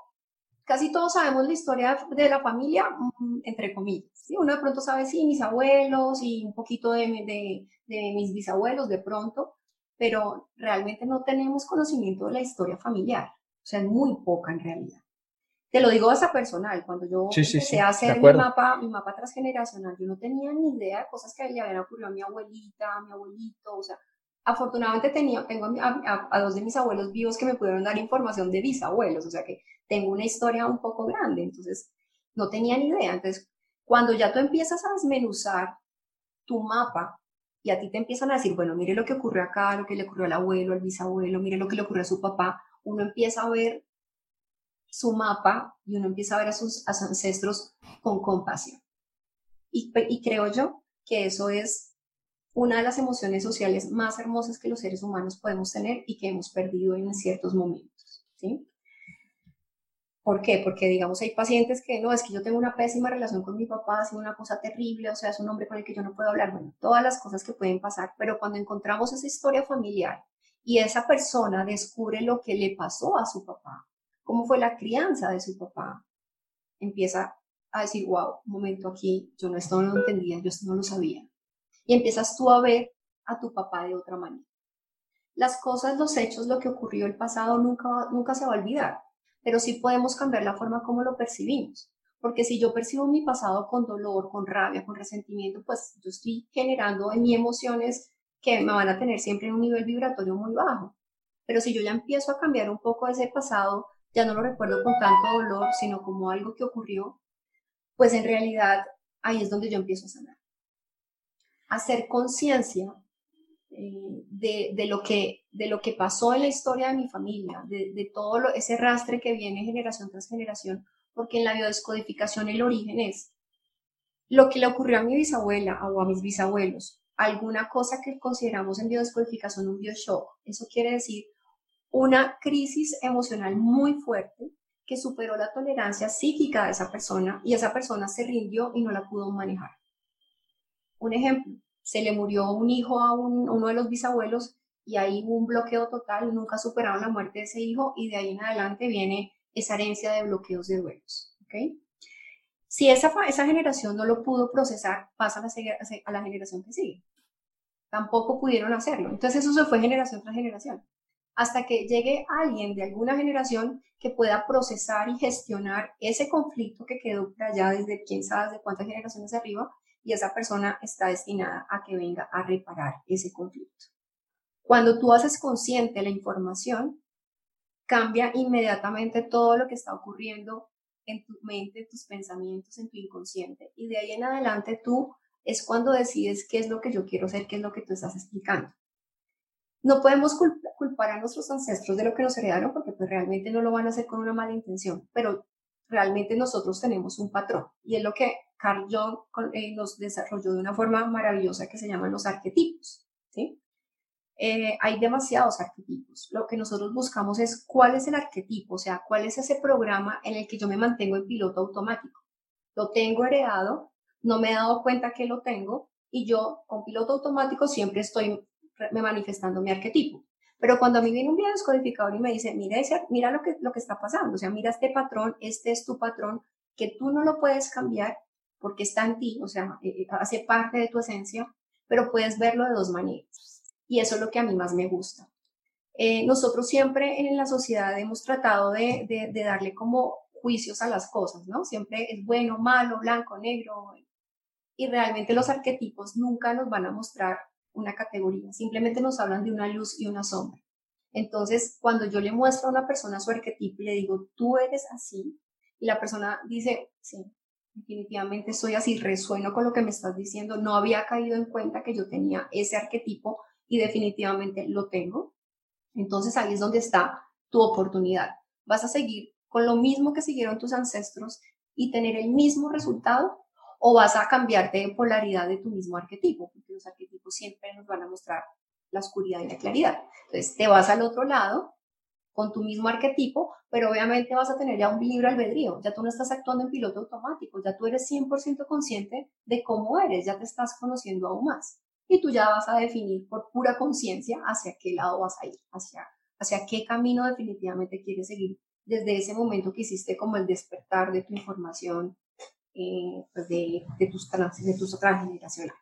casi todos sabemos la historia de la familia, mm, entre comillas, ¿sí? uno de pronto sabe, sí, mis abuelos y un poquito de, de, de mis bisabuelos de pronto, pero realmente no tenemos conocimiento de la historia familiar, o sea, es muy poca en realidad. Te lo digo hasta personal, cuando yo empecé a hacer mi mapa, mi mapa transgeneracional, yo no tenía ni idea de cosas que le habían ocurrido a mi abuelita, a mi abuelito, o sea, afortunadamente tenía, tengo a, dos de mis abuelos vivos que me pudieron dar información de bisabuelos, o sea que tengo una historia un poco grande, entonces no tenía ni idea. Entonces, cuando ya tú empiezas a desmenuzar tu mapa y a ti te empiezan a decir, bueno, mire lo que ocurrió acá, lo que le ocurrió al abuelo, al bisabuelo, mire lo que le ocurrió a su papá, uno empieza a ver su mapa y uno empieza a ver a sus, ancestros con compasión. Y creo yo que eso es una de las emociones sociales más hermosas que los seres humanos podemos tener y que hemos perdido en ciertos momentos. ¿sí? ¿Por qué? Porque, digamos, hay pacientes que no, es que yo tengo una pésima relación con mi papá, ha sido una cosa terrible, o sea, es un hombre con el que yo no puedo hablar, bueno, todas las cosas que pueden pasar, pero cuando encontramos esa historia familiar y esa persona descubre lo que le pasó a su papá, cómo fue la crianza de su papá, empieza a decir, wow, momento aquí, yo no esto no lo entendía, yo no lo sabía. Y empiezas tú a ver a tu papá de otra manera. Las cosas, los hechos, lo que ocurrió el pasado nunca, nunca se va a olvidar, pero sí podemos cambiar la forma como lo percibimos. Porque si yo percibo mi pasado con dolor, con rabia, con resentimiento, pues yo estoy generando en mí emociones que me van a tener siempre en un nivel vibratorio muy bajo. Pero si yo ya empiezo a cambiar un poco ese pasado, ya no lo recuerdo con tanto dolor, sino como algo que ocurrió, pues en realidad ahí es donde yo empiezo a sanar. Hacer conciencia eh, de, lo que, de lo que pasó en la historia de mi familia, de, todo ese rastre que viene generación tras generación, porque en la biodescodificación el origen es lo que le ocurrió a mi bisabuela o a mis bisabuelos, alguna cosa que consideramos en biodescodificación un bioshock. Eso quiere decir una crisis emocional muy fuerte que superó la tolerancia psíquica de esa persona y esa persona se rindió y no la pudo manejar. Un ejemplo, se le murió un hijo a, uno de los bisabuelos y ahí hubo un bloqueo total, nunca superaron la muerte de ese hijo y de ahí en adelante viene esa herencia de bloqueos de duelos. ¿okay? Si esa, esa generación no lo pudo procesar, pasa a la, a la generación que sigue. Tampoco pudieron hacerlo. Entonces eso se fue generación tras generación hasta que llegue alguien de alguna generación que pueda procesar y gestionar ese conflicto que quedó por allá desde quién sabe de cuántas generaciones arriba y esa persona está destinada a que venga a reparar ese conflicto. Cuando tú haces consciente la información, cambia inmediatamente todo lo que está ocurriendo en tu mente, tus pensamientos, en tu inconsciente. Y de ahí en adelante tú es cuando decides qué es lo que yo quiero ser, qué es lo que tú estás explicando. No podemos culpar a nuestros ancestros de lo que nos heredaron porque pues realmente no lo van a hacer con una mala intención, pero realmente nosotros tenemos un patrón y es lo que Carl Jung eh, nos desarrolló de una forma maravillosa que se llaman los arquetipos. ¿sí? Eh, hay demasiados arquetipos. Lo que nosotros buscamos es cuál es el arquetipo, o sea, cuál es ese programa en el que yo me mantengo en piloto automático. Lo tengo heredado, no me he dado cuenta que lo tengo y yo con piloto automático siempre estoy me manifestando mi arquetipo. Pero cuando a mí viene un biodescodificador y me dice, mira, ese, mira lo, que, lo que está pasando, o sea, mira este patrón, este es tu patrón, que tú no lo puedes cambiar porque está en ti, o sea, eh, eh, hace parte de tu esencia, pero puedes verlo de dos maneras. Y eso es lo que a mí más me gusta. Eh, nosotros siempre en la sociedad hemos tratado de, de, de, darle como juicios a las cosas, ¿no? Siempre es bueno, malo, blanco, negro. Y realmente los arquetipos nunca nos van a mostrar una categoría, simplemente nos hablan de una luz y una sombra. Entonces, cuando yo le muestro a una persona su arquetipo y le digo, tú eres así, y la persona dice, sí, definitivamente soy así, resueno con lo que me estás diciendo, no había caído en cuenta que yo tenía ese arquetipo y definitivamente lo tengo. Entonces ahí es donde está tu oportunidad. Vas a seguir con lo mismo que siguieron tus ancestros y tener el mismo resultado o vas a cambiarte de polaridad de tu mismo arquetipo, porque los arquetipos siempre nos van a mostrar la oscuridad y la claridad. Entonces te vas al otro lado con tu mismo arquetipo, pero obviamente vas a tener ya un libre albedrío, ya tú no estás actuando en piloto automático, ya tú eres 100% consciente de cómo eres, ya te estás conociendo aún más. Y tú ya vas a definir por pura conciencia hacia qué lado vas a ir, hacia, hacia qué camino definitivamente quieres seguir desde ese momento que hiciste como el despertar de tu información eh, pues de, de, tus, de tus transgeneracionales.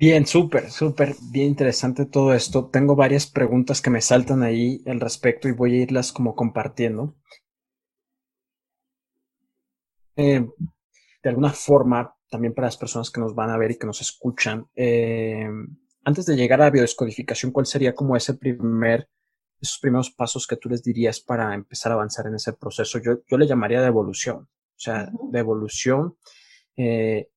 Bien, súper, súper, bien interesante todo esto. Tengo varias preguntas que me saltan ahí al respecto y voy a irlas como compartiendo. Eh, de alguna forma, también para las personas que nos van a ver y que nos escuchan, eh, antes de llegar a la biodescodificación, ¿cuál sería como ese primer, esos primeros pasos que tú les dirías para empezar a avanzar en ese proceso? Yo, yo le llamaría de evolución, o sea, de evolución. Eh,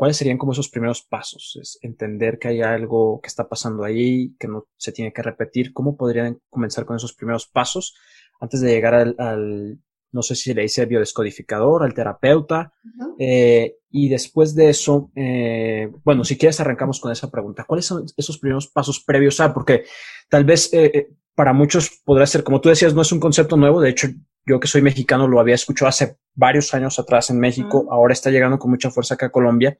¿Cuáles serían como esos primeros pasos? Es entender que hay algo que está pasando ahí, que no se tiene que repetir. ¿Cómo podrían comenzar con esos primeros pasos antes de llegar al no sé si le dice biodescodificador, al terapeuta. Eh, y después de eso, eh, bueno, si quieres arrancamos con esa pregunta. ¿Cuáles son esos primeros pasos previos a? Porque tal vez eh, para muchos podrá ser, como tú decías, no es un concepto nuevo. De hecho, yo que soy mexicano lo había escuchado hace varios años atrás en México. Ahora está llegando con mucha fuerza acá a Colombia.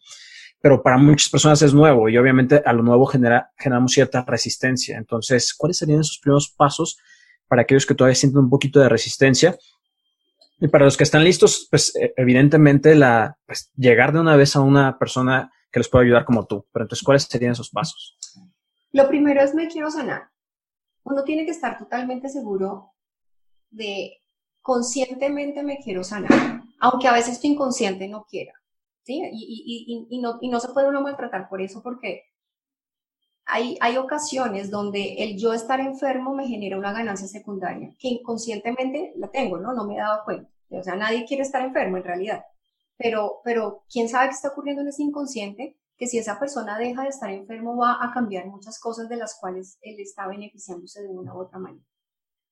Pero para muchas personas es nuevo y obviamente a lo nuevo genera, generamos cierta resistencia. Entonces, ¿cuáles serían esos primeros pasos para aquellos que todavía sienten un poquito de resistencia? Y para los que están listos, pues e, evidentemente la, pues, llegar de una vez a una persona que les pueda ayudar como tú. Pero entonces, ¿cuáles serían esos pasos? Lo primero es me quiero sanar. Uno tiene que estar totalmente seguro de conscientemente me quiero sanar, aunque a veces tu inconsciente no quiera. ¿sí? Y, y, y, no, no se puede uno maltratar por eso porque hay, hay ocasiones donde el yo estar enfermo me genera una ganancia secundaria, que inconscientemente la tengo, ¿no? No me he dado cuenta. O sea, nadie quiere estar enfermo en realidad. Pero, pero quién sabe qué está ocurriendo en ese inconsciente, que si esa persona deja de estar enfermo va a cambiar muchas cosas de las cuales él está beneficiándose de una u otra manera.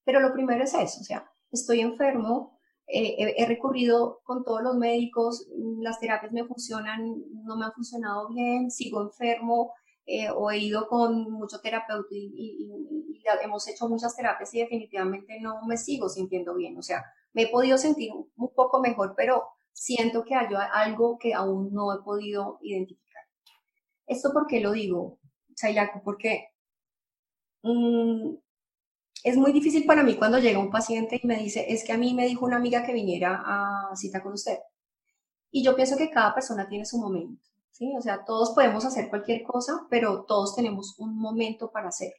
Pero lo primero es eso, o sea, estoy enfermo, eh, he, recurrido con todos los médicos, las terapias me funcionan, no me han funcionado bien, sigo enfermo, eh, o he ido con mucho terapeuta y, hemos hecho muchas terapias y definitivamente no me sigo sintiendo bien. O sea, me he podido sentir un, poco mejor, pero siento que hay algo que aún no he podido identificar. ¿Esto por qué lo digo, Chaylaco? Porque mm, es muy difícil para mí cuando llega un paciente y me dice, es que a mí me dijo una amiga que viniera a cita con usted. Y yo pienso que cada persona tiene su momento. ¿sí? O sea, todos podemos hacer cualquier cosa, pero todos tenemos un momento para hacer.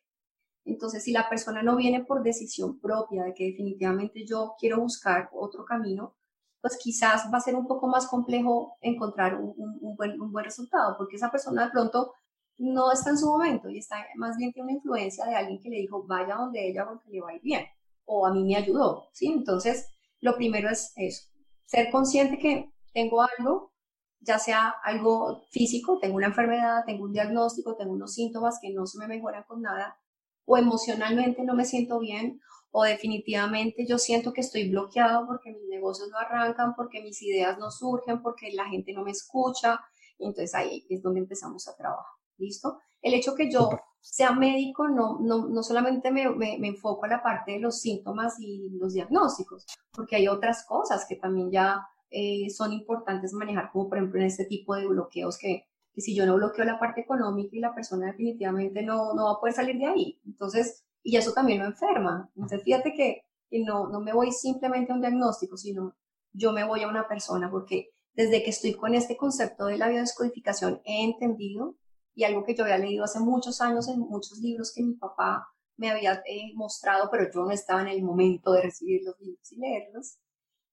Entonces, si la persona no viene por decisión propia de que definitivamente yo quiero buscar otro camino, pues quizás va a ser un poco más complejo encontrar un, buen, un buen resultado, porque esa persona de pronto no está en su momento y está más bien tiene una influencia de alguien que le dijo vaya donde ella porque le va a ir bien o a mí me ayudó, ¿sí? Entonces, lo primero es eso, ser consciente que tengo algo, ya sea algo físico, tengo una enfermedad, tengo un diagnóstico, tengo unos síntomas que no se me mejoran con nada, o emocionalmente no me siento bien, o definitivamente yo siento que estoy bloqueado porque mis negocios no arrancan, porque mis ideas no surgen, porque la gente no me escucha, y entonces ahí es donde empezamos a trabajar, ¿listo? El hecho que yo sea médico no, no, no solamente me, me, me, enfoco a la parte de los síntomas y los diagnósticos, porque hay otras cosas que también ya eh, son importantes manejar, como por ejemplo en este tipo de bloqueos que, que, si yo no bloqueo la parte económica y la persona definitivamente no, no va a poder salir de ahí. Entonces, y eso también lo enferma. Entonces, fíjate que, no, no me voy simplemente a un diagnóstico, sino yo me voy a una persona, porque desde que estoy con este concepto de la biodescodificación he entendido, y algo que yo había leído hace muchos años en muchos libros que mi papá me había eh, mostrado, pero yo no estaba en el momento de recibir los libros y leerlos,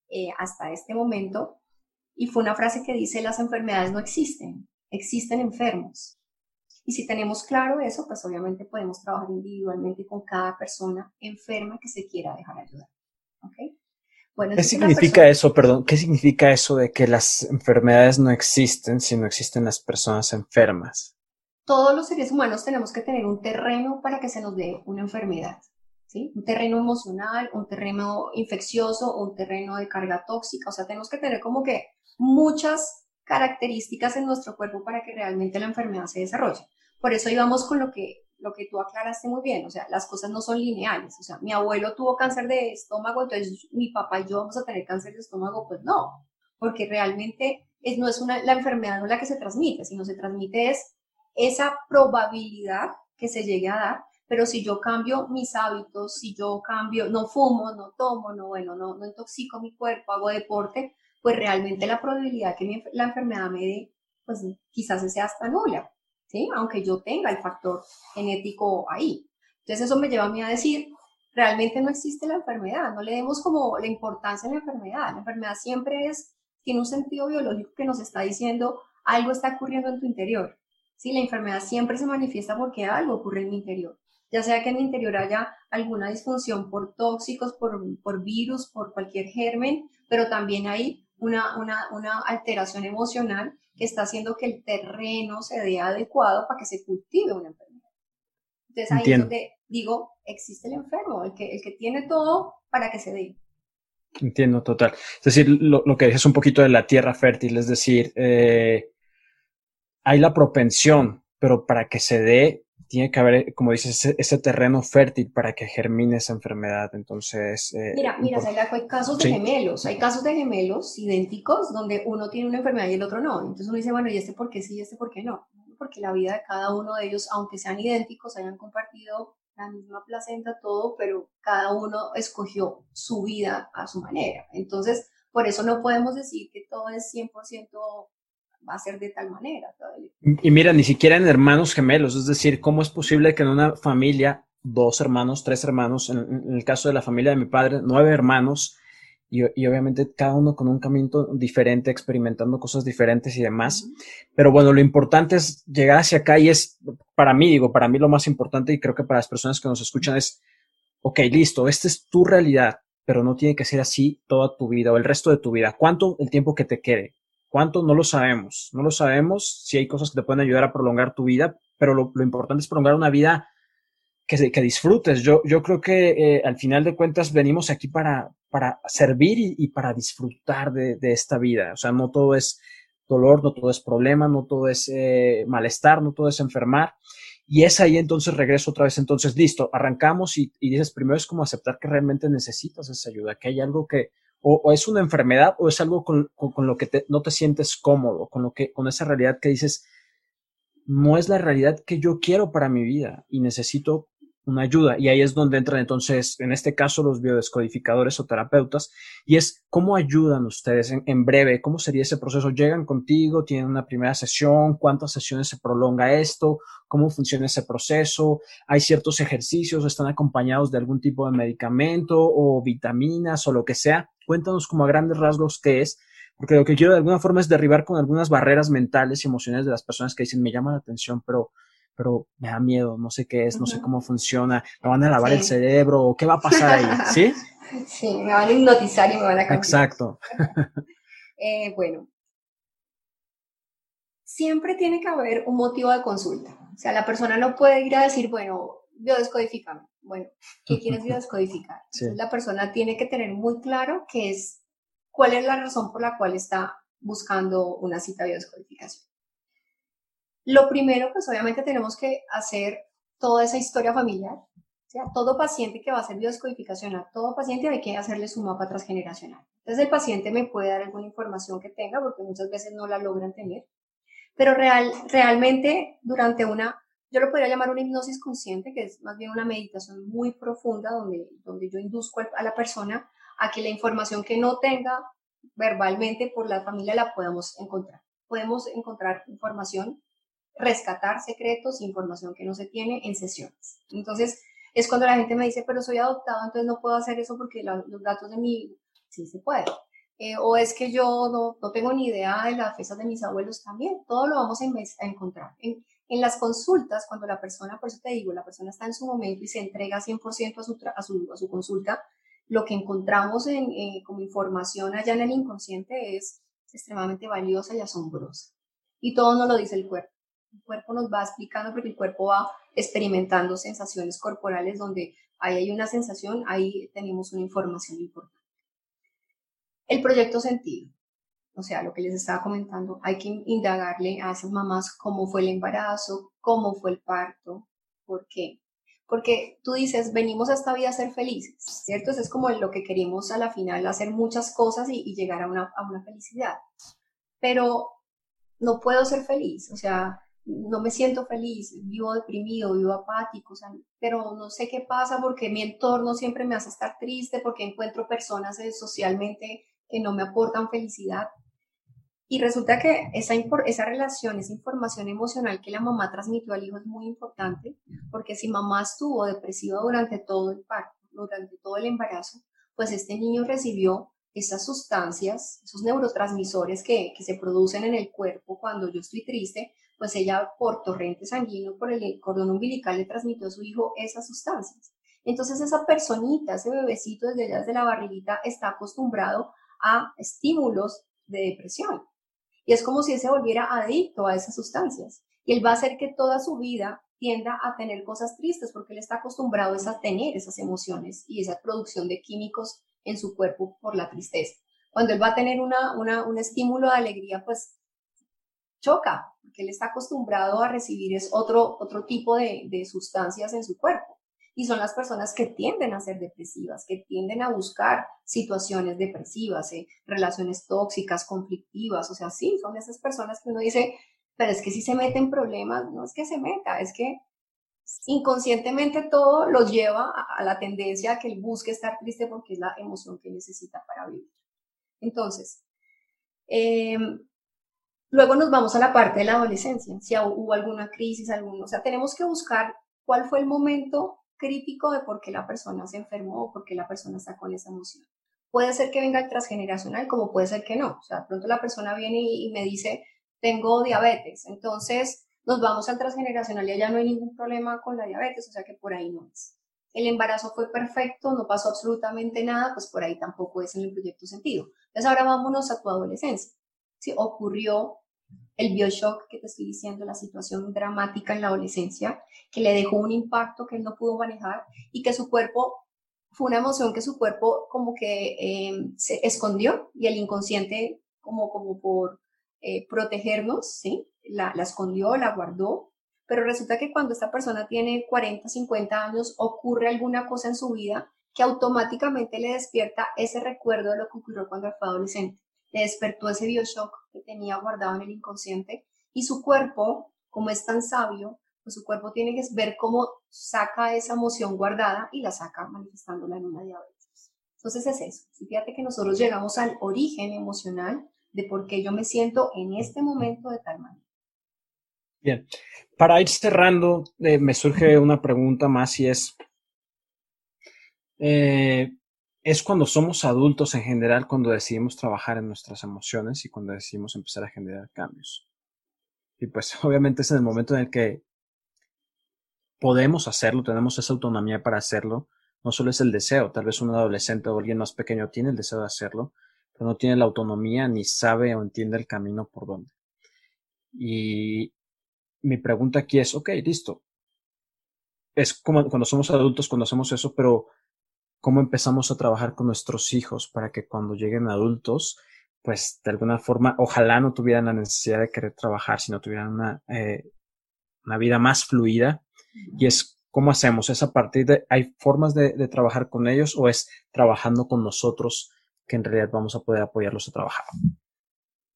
eh, hasta este momento. Y fue una frase que dice, las enfermedades no existen, existen enfermos. Y si tenemos claro eso, pues obviamente podemos trabajar individualmente con cada persona enferma que se quiera dejar ayudar. Bueno, ¿Qué significa eso, perdón? ¿Qué significa eso de que las enfermedades no existen si no existen las personas enfermas? Todos los seres humanos tenemos que tener un terreno para que se nos dé una enfermedad. Un terreno emocional, un terreno infeccioso, un terreno de carga tóxica, o sea, tenemos que tener como que muchas características en nuestro cuerpo para que realmente la enfermedad se desarrolle. Por eso íbamos con lo que, lo que tú aclaraste muy bien, o sea, las cosas no son lineales, o sea, mi abuelo tuvo cáncer de estómago, entonces mi papá y yo vamos a tener cáncer de estómago, pues no, porque realmente es, no es una, la enfermedad no la que se transmite, sino se transmite es esa probabilidad que se llegue a dar pero si yo cambio mis hábitos, si yo cambio, no fumo, no tomo, no, bueno, no, no intoxico mi cuerpo, hago deporte, pues realmente la probabilidad que la enfermedad me dé, pues quizás sea hasta nula. ¿Sí? Aunque yo tenga el factor genético ahí. Entonces eso me lleva a mí a decir, realmente no existe la enfermedad, no le demos como la importancia a la enfermedad. La enfermedad siempre es, tiene un sentido biológico que nos está diciendo algo está ocurriendo en tu interior. ¿sí? La enfermedad siempre se manifiesta porque algo ocurre en mi interior. Ya sea que en mi interior haya alguna disfunción por tóxicos, por, por virus, por cualquier germen, pero también hay una, una, una alteración emocional que está haciendo que el terreno se dé adecuado para que se cultive una enfermedad. Entonces ahí es donde digo, existe el enfermo, el que, el que tiene todo para que se dé. Entiendo, total. Es decir, lo, lo que es un poquito de la tierra fértil, es decir, eh, hay la propensión, pero para que se dé, tiene que haber, como dices, ese, terreno fértil para que germine esa enfermedad. Entonces. Eh, mira, mira, hay casos de gemelos, hay casos de gemelos idénticos donde uno tiene una enfermedad y el otro no. Entonces uno dice, bueno, ¿y este por qué sí y este por qué no? Porque la vida de cada uno de ellos, aunque sean idénticos, hayan compartido la misma placenta, todo, pero cada uno escogió su vida a su manera. Entonces, por eso no podemos decir que todo es 100% va a ser de tal manera. Y mira, ni siquiera en hermanos gemelos, es decir, ¿cómo es posible que en una familia, dos hermanos, tres hermanos, en, el caso de la familia de mi padre, nueve hermanos, y, obviamente cada uno con un camino diferente, experimentando cosas diferentes y demás. Pero bueno, lo importante es llegar hacia acá y es, para mí, digo, para mí lo más importante y creo que para las personas que nos escuchan es, ok, listo, esta es tu realidad, pero no tiene que ser así toda tu vida o el resto de tu vida. ¿Cuánto el tiempo que te quede? ¿Cuánto? No lo sabemos. No lo sabemos si hay cosas que te pueden ayudar a prolongar tu vida, pero lo, importante es prolongar una vida que, que disfrutes. Yo, yo creo que eh, al final de cuentas venimos aquí para, para servir y, para disfrutar de, esta vida. O sea, no todo es dolor, no todo es problema, no todo es eh, malestar, no todo es enfermar. Y es ahí entonces regreso otra vez. Entonces, listo, arrancamos y, y dices, primero es como aceptar que realmente necesitas esa ayuda, que hay algo que, o, es una enfermedad o es algo con, lo que no te sientes cómodo, con, lo que, con esa realidad que dices, no es la realidad que yo quiero para mi vida y necesito una ayuda. Y ahí es donde entran entonces, en este caso, los biodescodificadores o terapeutas, y es cómo ayudan ustedes en, breve, cómo sería ese proceso. Llegan contigo, tienen una primera sesión, cuántas sesiones se prolonga esto, cómo funciona ese proceso, hay ciertos ejercicios, están acompañados de algún tipo de medicamento o vitaminas o lo que sea. Cuéntanos como a grandes rasgos qué es, porque lo que quiero de alguna forma es derribar con algunas barreras mentales y emocionales de las personas que dicen, me llama la atención, pero pero me da miedo, no sé qué es, no sé cómo funciona, me van a lavar el cerebro, ¿qué va a pasar ahí? ¿Sí? Sí, me van a hipnotizar y me van a cambiar. Exacto. Eh, bueno, siempre tiene que haber un motivo de consulta. O sea, la persona no puede ir a decir, bueno, biodescodifícame. Bueno, ¿qué quieres biodescodificar? La persona tiene que tener muy claro qué es, cuál es la razón por la cual está buscando una cita de biodescodificación. Lo primero, pues obviamente tenemos que hacer toda esa historia familiar. Sea, todo paciente que va a hacer biodescodificación, a todo paciente hay que hacerle su mapa transgeneracional. Entonces el paciente me puede dar alguna información que tenga, porque muchas veces no la logran tener. Pero real, realmente durante una, yo lo podría llamar una hipnosis consciente, que es más bien una meditación muy profunda, donde, donde yo induzco a la persona a que la información que no tenga verbalmente por la familia la podamos encontrar. Podemos encontrar información rescatar secretos, información que no se tiene en sesiones. Entonces, es cuando la gente me dice, pero soy adoptado, entonces no puedo hacer eso porque los datos de mi, sí se puede. Eh, o es que yo no, no, tengo ni idea de las fechas de mis abuelos también, todo lo vamos a, a encontrar. En, en, las consultas, cuando la persona, por eso te digo, la persona está en su momento y se entrega 100% a su, a su, consulta, lo que encontramos en, eh, como información allá en el inconsciente es extremadamente valiosa y asombrosa. Y todo nos lo dice el cuerpo. El cuerpo nos va explicando porque el cuerpo va experimentando sensaciones corporales donde ahí hay una sensación, ahí tenemos una información importante. El proyecto sentido, o sea, lo que les estaba comentando, hay que indagarle a esas mamás cómo fue el embarazo, cómo fue el parto, por qué. Porque tú dices, venimos a esta vida a ser felices, ¿cierto? Eso es como lo que queremos a la final, hacer muchas cosas y, y llegar a una, a una felicidad. Pero no puedo ser feliz, o sea, no me siento feliz, vivo deprimido, vivo apático, pero no sé qué pasa porque mi entorno siempre me hace estar triste, porque encuentro personas eh, socialmente que no me aportan felicidad. Y resulta que esa, esa relación, esa información emocional que la mamá transmitió al hijo es muy importante, porque si mamá estuvo depresiva durante todo el parto, durante todo el embarazo, pues este niño recibió esas sustancias, esos neurotransmisores que, que, se producen en el cuerpo cuando yo estoy triste, pues ella por torrente sanguíneo, por el cordón umbilical le transmitió a su hijo esas sustancias. Entonces esa personita, ese bebecito desde desde la barriguita está acostumbrado a estímulos de depresión. Y es como si él se volviera adicto a esas sustancias. Y él va a hacer que toda su vida tienda a tener cosas tristes porque él está acostumbrado a tener esas emociones y esa producción de químicos en su cuerpo por la tristeza. Cuando él va a tener una, un estímulo de alegría, pues choca, porque él está acostumbrado a recibir es otro, otro tipo de, de sustancias en su cuerpo. Y son las personas que tienden a ser depresivas, que tienden a buscar situaciones depresivas, ¿eh? relaciones tóxicas, conflictivas. O sea, sí, son esas personas que uno dice, pero es que si se mete en problemas, no es que se meta, es que inconscientemente todo los lleva a, la tendencia a que él busque estar triste porque es la emoción que necesita para vivir. Entonces, em, luego nos vamos a la parte de la adolescencia, si hubo alguna crisis, alguno, o sea, tenemos que buscar cuál fue el momento crítico de por qué la persona se enfermó o por qué la persona está con esa emoción. Puede ser que venga el transgeneracional, como puede ser que no. O sea, pronto la persona viene y, y me dice, tengo diabetes, entonces nos vamos al transgeneracional y allá no hay ningún problema con la diabetes, o sea que por ahí no es. El embarazo fue perfecto, no pasó absolutamente nada, pues por ahí tampoco es en el proyecto sentido. Entonces ahora vámonos a tu adolescencia. Si ocurrió el bioshock que te estoy diciendo, la situación dramática en la adolescencia, que le dejó un impacto que él no pudo manejar y que su cuerpo, fue una emoción que su cuerpo como que eh, se escondió y el inconsciente como, como por eh, protegernos, ¿sí? La, la escondió, la guardó, pero resulta que cuando esta persona tiene 40, 50 años, ocurre alguna cosa en su vida que automáticamente le despierta ese recuerdo de lo que ocurrió cuando fue adolescente. Despertó ese bioshock que tenía guardado en el inconsciente y su cuerpo, como es tan sabio, pues su cuerpo tiene que ver cómo saca esa emoción guardada y la saca manifestándola en una diabetes. Entonces es eso. Fíjate que nosotros llegamos al origen emocional de por qué yo me siento en este momento de tal manera. Bien, para ir cerrando, eh, me surge una pregunta más y es, eh, es cuando somos adultos en general cuando decidimos trabajar en nuestras emociones y cuando decidimos empezar a generar cambios. Y pues obviamente es en el momento en el que podemos hacerlo, tenemos esa autonomía para hacerlo. No solo es el deseo, tal vez un adolescente o alguien más pequeño tiene el deseo de hacerlo, pero no tiene la autonomía ni sabe o entiende el camino por dónde. Y mi pregunta aquí es, ok, listo. Es como cuando somos adultos, cuando hacemos eso, pero ¿cómo empezamos a trabajar con nuestros hijos para que cuando lleguen adultos, pues de alguna forma, ojalá no tuvieran la necesidad de querer trabajar, sino tuvieran una, eh, una vida más fluida? Y es cómo hacemos, es a partir de, ¿hay formas de, de trabajar con ellos o es trabajando con nosotros que en realidad vamos a poder apoyarlos a trabajar.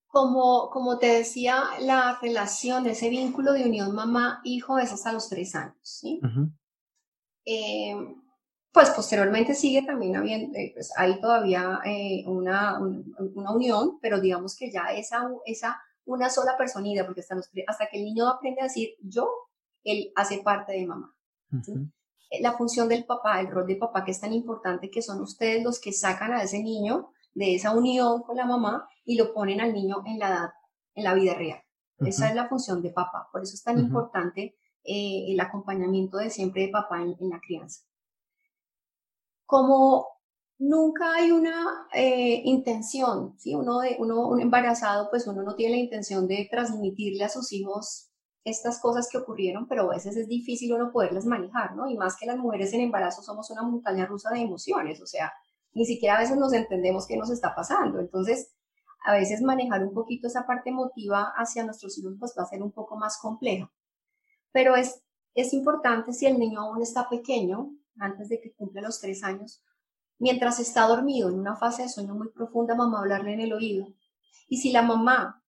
Como, como te decía, la relación, ese vínculo de unión mamá-hijo es hasta los tres años, ¿sí? Eh, pues posteriormente sigue también habiendo, eh, pues hay todavía eh, una, una, unión, pero digamos que ya esa, esa una sola personita, porque hasta, los, hasta que el niño aprende a decir yo, él hace parte de mamá. ¿sí? la función del papá, el rol de papá que es tan importante, que son ustedes los que sacan a ese niño de esa unión con la mamá y lo ponen al niño en la edad, en la vida real. Esa es la función de papá. Por eso es tan importante eh, el acompañamiento de siempre de papá en, la crianza. Como nunca hay una eh, intención, ¿sí? uno, de, uno un embarazado, pues uno no tiene la intención de transmitirle a sus hijos estas cosas que ocurrieron, pero a veces es difícil uno poderlas manejar, ¿no? Y más que las mujeres en embarazo somos una montaña rusa de emociones, o sea, ni siquiera a veces nos entendemos qué nos está pasando. Entonces, a veces manejar un poquito esa parte emotiva hacia nuestros hijos pues va a ser un poco más complejo. Pero es, es importante si el niño aún está pequeño, antes de que cumpla los tres años, mientras está dormido en una fase de sueño muy profunda, mamá hablarle en el oído. Y si la mamá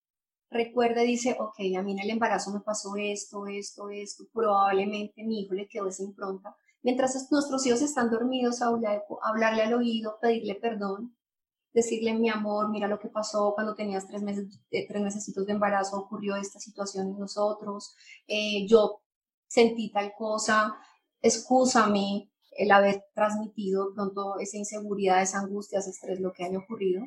recuerda y dice, ok, a mí en el embarazo me pasó esto, esto, esto, probablemente mi hijo le quedó esa impronta. Mientras nuestros hijos están dormidos, hablarle al oído, pedirle perdón, decirle, mi amor, mira lo que pasó cuando tenías tres meses, eh, tres meses de embarazo, ocurrió esta situación en nosotros, eh, yo sentí tal cosa, excúsame el haber transmitido pronto esa inseguridad, esa angustia, ese estrés, lo que haya ocurrido.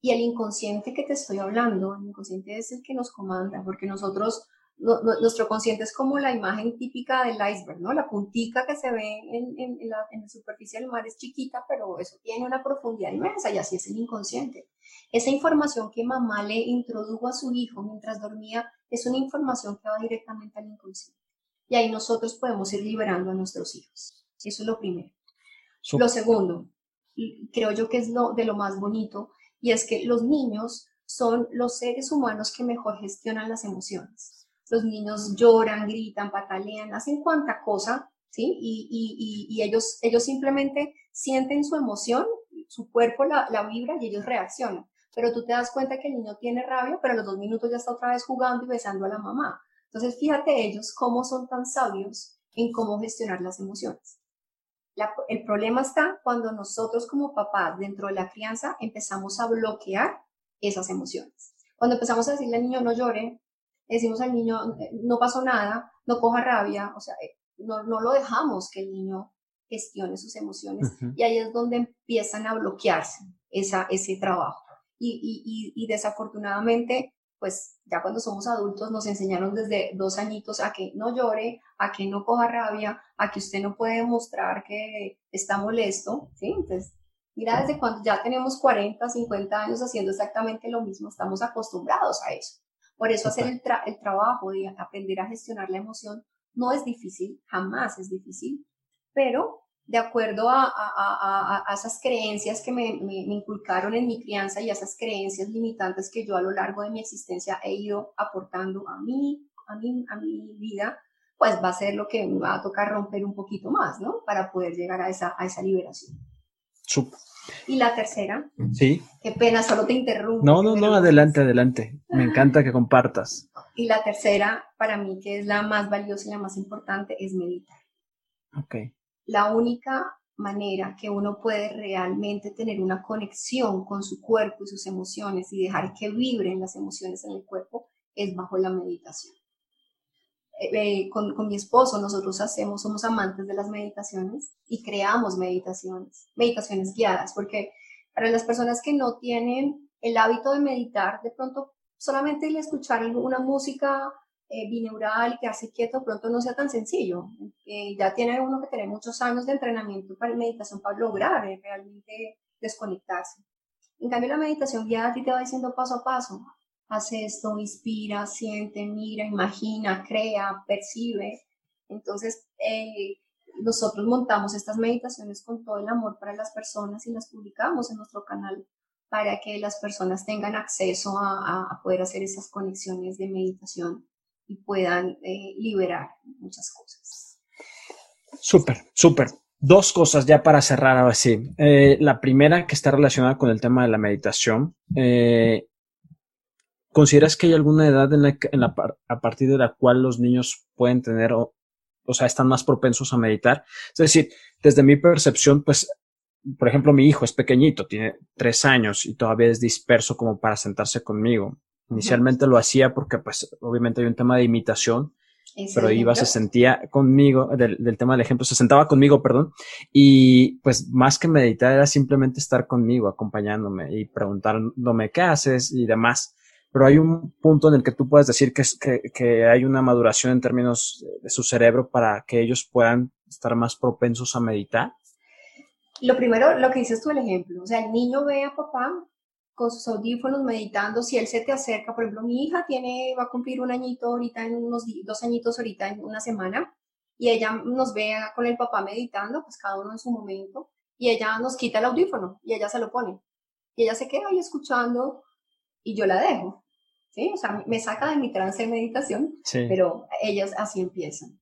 Y el inconsciente que te estoy hablando, el inconsciente es el que nos comanda, porque nosotros nuestro consciente es como la imagen típica del iceberg, ¿no? La puntica que se ve en, la, en, la, superficie del mar es chiquita, pero eso tiene una profundidad inmensa y así es el inconsciente. Esa información que mamá le introdujo a su hijo mientras dormía es una información que va directamente al inconsciente. Y ahí nosotros podemos ir liberando a nuestros hijos. Eso es lo primero. Lo segundo, creo yo que es lo de lo más bonito, y es que los niños son los seres humanos que mejor gestionan las emociones los niños lloran, gritan, patalean, hacen cuanta cosa, ¿sí? Y, ellos, ellos simplemente sienten su emoción, su cuerpo la, vibra y ellos reaccionan. Pero tú te das cuenta que el niño tiene rabia, pero a los dos minutos ya está otra vez jugando y besando a la mamá. Entonces, fíjate ellos cómo son tan sabios en cómo gestionar las emociones. El problema está cuando nosotros como papás dentro de la crianza empezamos a bloquear esas emociones. Cuando empezamos a decirle al niño no llore, decimos al niño, no pasó nada, no coja rabia, o sea, eh, no, no lo dejamos que el niño gestione sus emociones y ahí es donde empiezan a bloquearse esa, ese trabajo. Y, y, y, desafortunadamente, pues ya cuando somos adultos nos enseñaron desde dos añitos a que no llore, a que no coja rabia, a que usted no puede mostrar que está molesto, ¿sí? Entonces, mira, desde cuando ya tenemos 40, 50 años haciendo exactamente lo mismo, estamos acostumbrados a eso. Por eso hacer el, el trabajo de aprender a gestionar la emoción no es difícil, jamás es difícil, pero de acuerdo a, a, a, esas creencias que me, me, inculcaron en mi crianza y a esas creencias limitantes que yo a lo largo de mi existencia he ido aportando a mí, a mí, a mi vida, pues va a ser lo que me va a tocar romper un poquito más, ¿no? Para poder llegar a esa, a esa liberación. Y la tercera. Sí. Qué pena, solo te interrumpo. No, no, no, adelante, adelante. Me encanta que compartas. Y la tercera, para mí, que es la más valiosa y la más importante, es meditar. Ok. La única manera que uno puede realmente tener una conexión con su cuerpo y sus emociones y dejar que vibren las emociones en el cuerpo es bajo la meditación. Eh, con, con, mi esposo nosotros hacemos, somos amantes de las meditaciones y creamos meditaciones, meditaciones guiadas, porque para las personas que no tienen el hábito de meditar, de pronto solamente el escuchar una música eh, bineural que hace quieto, pronto no sea tan sencillo. Eh, ya tiene uno que tener muchos años de entrenamiento para meditación para lograr eh, realmente desconectarse. En cambio, la meditación guiada a ti te va diciendo paso a paso, hace esto, inspira, siente, mira, imagina, crea, percibe. Entonces, eh, nosotros montamos estas meditaciones con todo el amor para las personas y las publicamos en nuestro canal para que las personas tengan acceso a, poder hacer esas conexiones de meditación y puedan eh, liberar muchas cosas. Súper, súper. Dos cosas ya para cerrar ahora sí. Eh, la primera que está relacionada con el tema de la meditación. ¿Consideras que hay alguna edad en la, a partir de la cual los niños pueden tener o, o sea, están más propensos a meditar? Es decir, desde mi percepción, pues, por ejemplo, mi hijo es pequeñito, tiene tres años y todavía es disperso como para sentarse conmigo. Inicialmente lo hacía porque, pues, obviamente hay un tema de imitación, pero iba, se sentía conmigo, del, del, tema del ejemplo, se sentaba conmigo, perdón, y pues más que meditar era simplemente estar conmigo, acompañándome y preguntándome qué haces y demás. Pero hay un punto en el que tú puedes decir que, que, que, hay una maduración en términos de su cerebro para que ellos puedan estar más propensos a meditar? Lo primero, lo que dices tú, el ejemplo, o sea, el niño ve a papá con sus audífonos meditando, si él se te acerca, por ejemplo, mi hija tiene, va a cumplir un añito ahorita, en unos dos añitos ahorita, en una semana, y ella nos ve con el papá meditando, pues cada uno en su momento, y ella nos quita el audífono y ella se lo pone. Y ella se queda ahí escuchando y yo la dejo. ¿sí? O sea, me saca de mi trance de meditación, pero ellos así empiezan.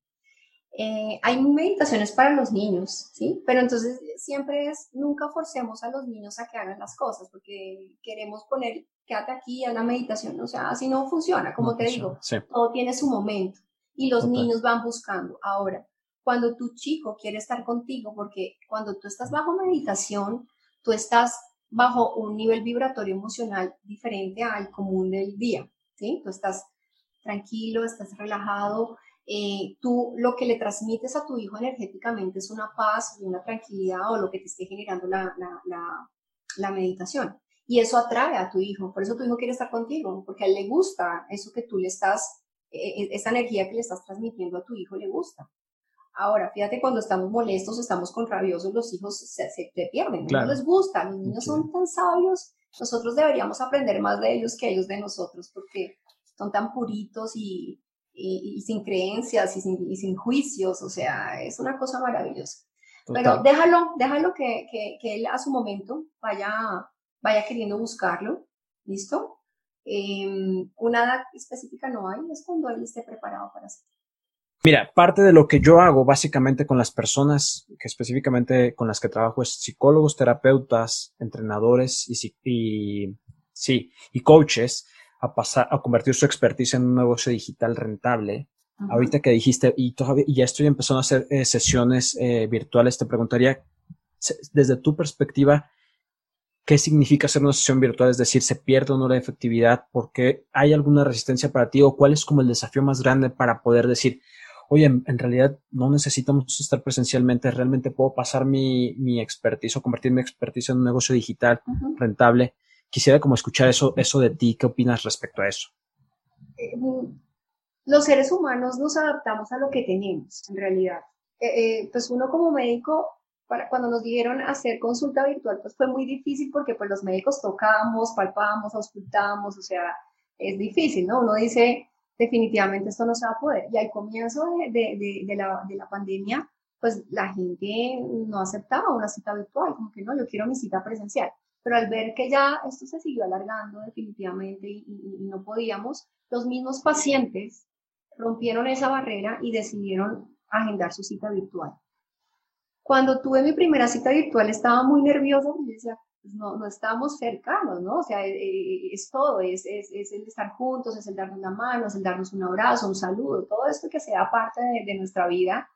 Eh, hay meditaciones para los niños, ¿sí? Pero entonces siempre es, nunca forcemos a los niños a que hagan las cosas, porque queremos poner, quédate aquí a la meditación, o sea, así no funciona, como te digo, todo tiene su momento y los niños van buscando. Ahora, cuando tu chico quiere estar contigo, porque cuando tú estás bajo meditación, tú estás bajo un nivel vibratorio emocional diferente al común del día, ¿sí? Tú estás tranquilo, estás relajado, eh, tú lo que le transmites a tu hijo energéticamente es una paz y una tranquilidad o lo que te esté generando la, la, meditación. Y eso atrae a tu hijo, por eso tu hijo quiere estar contigo, porque a él le gusta eso que tú le estás, eh, esa energía que le estás transmitiendo a tu hijo le gusta. Ahora, fíjate, cuando estamos molestos, estamos con rabiosos, los hijos se, se pierden, no les gusta, los niños son tan sabios, nosotros deberíamos aprender más de ellos que ellos de nosotros, porque son tan puritos y, y, sin creencias y sin, y sin, juicios, o sea, es una cosa maravillosa. Pero déjalo, déjalo que, que, que, él a su momento vaya, vaya queriendo buscarlo, ¿listo? Em, una edad específica no hay, es cuando él esté preparado para hacerlo. Mira, parte de lo que yo hago básicamente con las personas que específicamente con las que trabajo es psicólogos, terapeutas, entrenadores y, y sí, y coaches a pasar, a convertir su expertise en un negocio digital rentable. Ahorita que dijiste, y todavía y ya estoy empezando a hacer eh, sesiones eh, virtuales, te preguntaría, desde tu perspectiva, ¿qué significa hacer una sesión virtual? Es decir, ¿se pierde o no la efectividad? ¿Por qué hay alguna resistencia para ti? ¿O cuál es como el desafío más grande para poder decir, oye, en, realidad no necesitamos estar presencialmente, realmente puedo pasar mi, mi expertise o convertir mi expertise en un negocio digital rentable? Quisiera como escuchar eso, eso de ti, ¿qué opinas respecto a eso? Eh, los seres humanos nos adaptamos a lo que tenemos, en realidad. Eh, eh, pues uno como médico, para, cuando nos dijeron hacer consulta virtual, pues fue muy difícil porque pues los médicos tocábamos, palpábamos, auscultábamos, o sea, es difícil, ¿no? Uno dice, definitivamente esto no se va a poder. Y al comienzo de, de, de, la, de la pandemia, pues la gente no aceptaba una cita virtual, como que no, yo quiero mi cita presencial. Pero al ver que ya esto se siguió alargando definitivamente y, no podíamos, los mismos pacientes rompieron esa barrera y decidieron agendar su cita virtual. Cuando tuve mi primera cita virtual estaba muy nerviosa y decía, pues no, no estamos cercanos, ¿no? O sea, eh, eh, es, todo, es, es, es, el estar juntos, es el darnos la mano, es el darnos un abrazo, un saludo, todo esto que sea parte de, nuestra vida.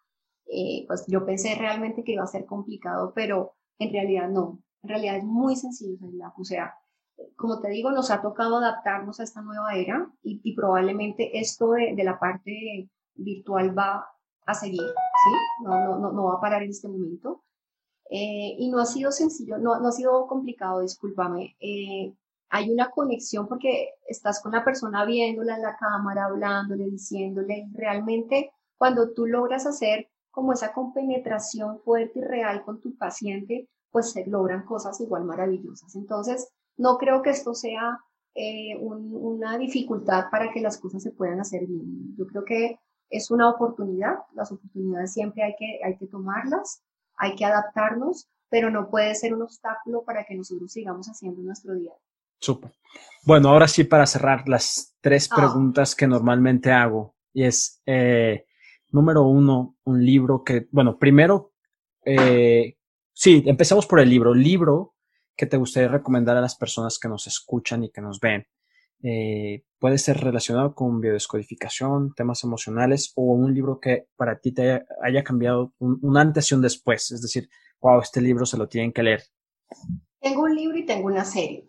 Eh, pues yo pensé realmente que iba a ser complicado, pero en realidad no. En realidad es muy sencillo, O sea, como te digo, nos ha tocado adaptarnos a esta nueva era y, probablemente esto de, la parte virtual va a seguir, ¿sí? No, no, no, va a parar en este momento. Eh, y no ha sido sencillo, no, no ha sido complicado, discúlpame. Eh, hay una conexión porque estás con la persona viéndola en la cámara, hablándole, diciéndole. Realmente, cuando tú logras hacer como esa compenetración fuerte y real con tu paciente, pues se logran cosas igual maravillosas. Entonces, no creo que esto sea eh, una dificultad para que las cosas se puedan hacer bien. Yo creo que es una oportunidad, las oportunidades siempre hay que, hay que tomarlas, hay que adaptarnos, pero no puede ser un obstáculo para que nosotros sigamos haciendo nuestro día. Súper. Bueno, ahora sí para cerrar las tres ah. preguntas que normalmente hago y es, eh, número uno, un libro que, bueno, primero, eh, Sí, empecemos por el libro. Libro que te gustaría recomendar a las personas que nos escuchan y que nos ven. Eh, puede ser relacionado con biodescodificación, temas emocionales o un libro que para ti te haya, cambiado un, antes y un después. Es decir, wow, este libro se lo tienen que leer. Tengo un libro y tengo una serie.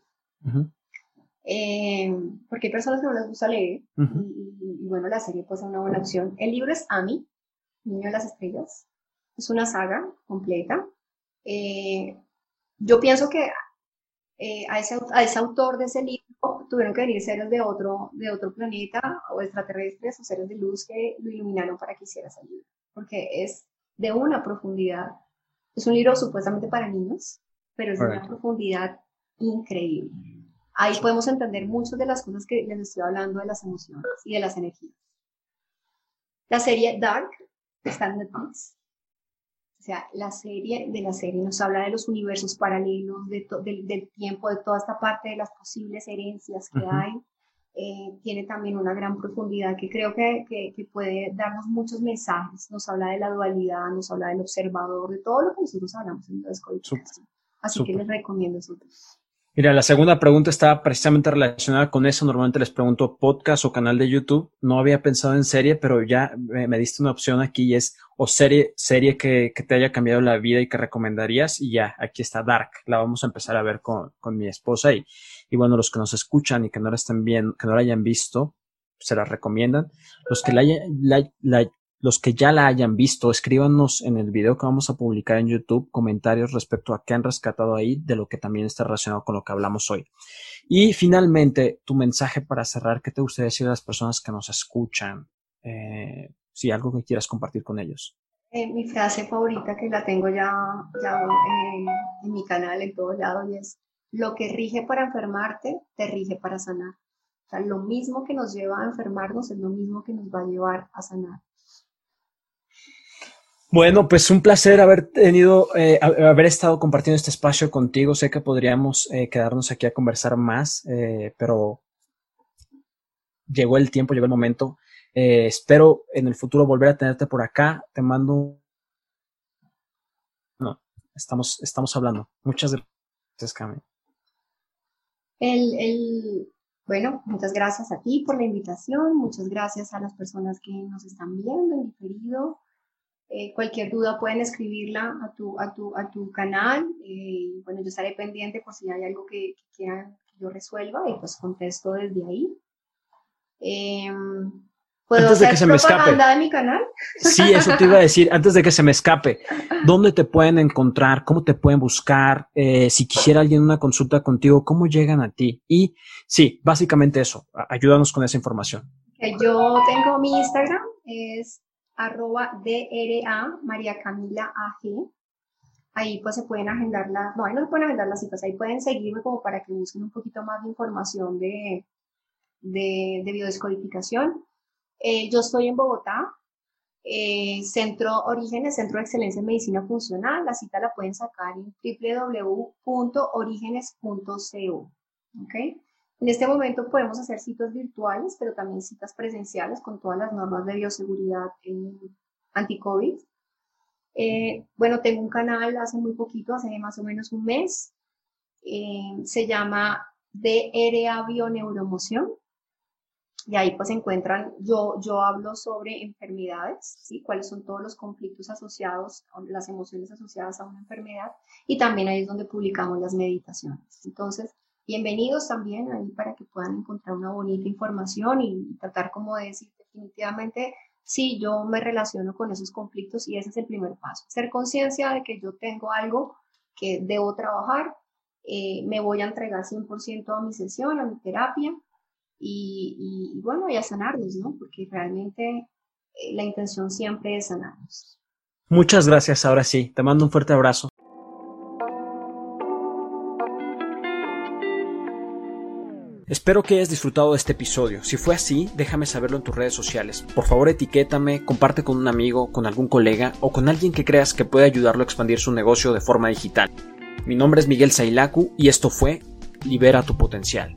Eh, porque hay personas que no les gusta leer y, bueno, la serie puede ser una buena opción. El libro es Ami, Niño de las Estrellas. Es una saga completa. Eh, yo pienso que eh, a, ese, a ese autor de ese libro tuvieron que venir seres de otro, de otro planeta o extraterrestres o seres de luz que lo iluminaron para que hiciera ese libro, porque es de una profundidad. Es un libro supuestamente para niños, pero es de una profundidad increíble. Ahí podemos entender muchas de las cosas que les estoy hablando de las emociones y de las energías. La serie Dark está en Netflix. O sea, la serie de la serie nos habla de los universos paralelos, de del, tiempo, de toda esta parte de las posibles herencias que hay. Eh, tiene también una gran profundidad que creo que, que, puede darnos muchos mensajes. Nos habla de la dualidad, nos habla del observador, de todo lo que nosotros hablamos en la. Así que les recomiendo eso. Mira, la segunda pregunta estaba precisamente relacionada con eso. Normalmente les pregunto podcast o canal de YouTube. No había pensado en serie, pero ya me, diste una opción aquí y es o serie, serie que, que, te haya cambiado la vida y que recomendarías. Y ya, aquí está Dark. La vamos a empezar a ver con, con mi esposa y, y bueno, los que nos escuchan y que no la estén bien, que no la hayan visto, se la recomiendan. Los que la, la, la, los que ya la hayan visto, escríbanos en el video que vamos a publicar en YouTube comentarios respecto a qué han rescatado ahí de lo que también está relacionado con lo que hablamos hoy. Y finalmente, tu mensaje para cerrar, ¿qué te gustaría decir a las personas que nos escuchan? Eh, si algo que quieras compartir con ellos. Eh, mi frase favorita que la tengo ya, eh, en mi canal en todos lados y es, lo que rige para enfermarte, te rige para sanar. O sea, lo mismo que nos lleva a enfermarnos es lo mismo que nos va a llevar a sanar. Bueno, pues un placer haber tenido, eh, haber estado compartiendo este espacio contigo. Sé que podríamos eh, quedarnos aquí a conversar más, eh, pero llegó el tiempo, llegó el momento. espero en el futuro volver a tenerte por acá. Te mando. No, estamos, estamos hablando. Muchas gracias, Cami. El, el, bueno, muchas gracias a ti por la invitación. Muchas gracias a las personas que nos están viendo en diferido. Eh, cualquier duda pueden escribirla a tu, a tu, a tu canal. Eh, bueno, yo estaré pendiente por si hay algo que, quieran que yo resuelva y pues contesto desde ahí. Em, ¿Puedo antes de que se me escape. de mi canal? Sí, eso te iba a decir, antes de que se me escape. ¿Dónde te pueden encontrar? ¿Cómo te pueden buscar? Eh, si quisiera alguien una consulta contigo, ¿cómo llegan a ti? Y sí, básicamente eso. Ayúdanos con esa información. yo tengo mi Instagram, es arroba DRA María Camila AG. Ahí pues se pueden agendar las, no, ahí no se pueden agendar las citas, ahí pueden seguirme como para que busquen un poquito más de información de, de, biodescodificación. Eh, yo estoy en Bogotá, eh, Centro Orígenes, Centro de Excelencia en Medicina Funcional. La cita la pueden sacar en www.orígenes.co. ¿okay? En este momento podemos hacer citas virtuales, pero también citas presenciales con todas las normas de bioseguridad anti-COVID. Eh, bueno, tengo un canal hace muy poquito, hace más o menos un mes. Eh, se llama DRA Bioneuromoción. Y ahí pues encuentran, yo, yo hablo sobre enfermedades, ¿sí? cuáles son todos los conflictos asociados, las emociones asociadas a una enfermedad. Y también ahí es donde publicamos las meditaciones. Entonces, bienvenidos también ahí para que puedan encontrar una bonita información y tratar como de decir definitivamente, sí, yo me relaciono con esos conflictos y ese es el primer paso. Ser conciencia de que yo tengo algo que debo trabajar, eh, me voy a entregar 100% a mi sesión, a mi terapia y, bueno, y a sanarnos, ¿no? Porque realmente eh, la intención siempre es sanarnos. Muchas gracias, ahora sí, te mando un fuerte abrazo. Espero que hayas disfrutado de este episodio. Si fue así, déjame saberlo en tus redes sociales. Por favor, etiquétame, comparte con un amigo, con algún colega o con alguien que creas que puede ayudarlo a expandir su negocio de forma digital. Mi nombre es Miguel Sailaku y esto fue Libera tu potencial.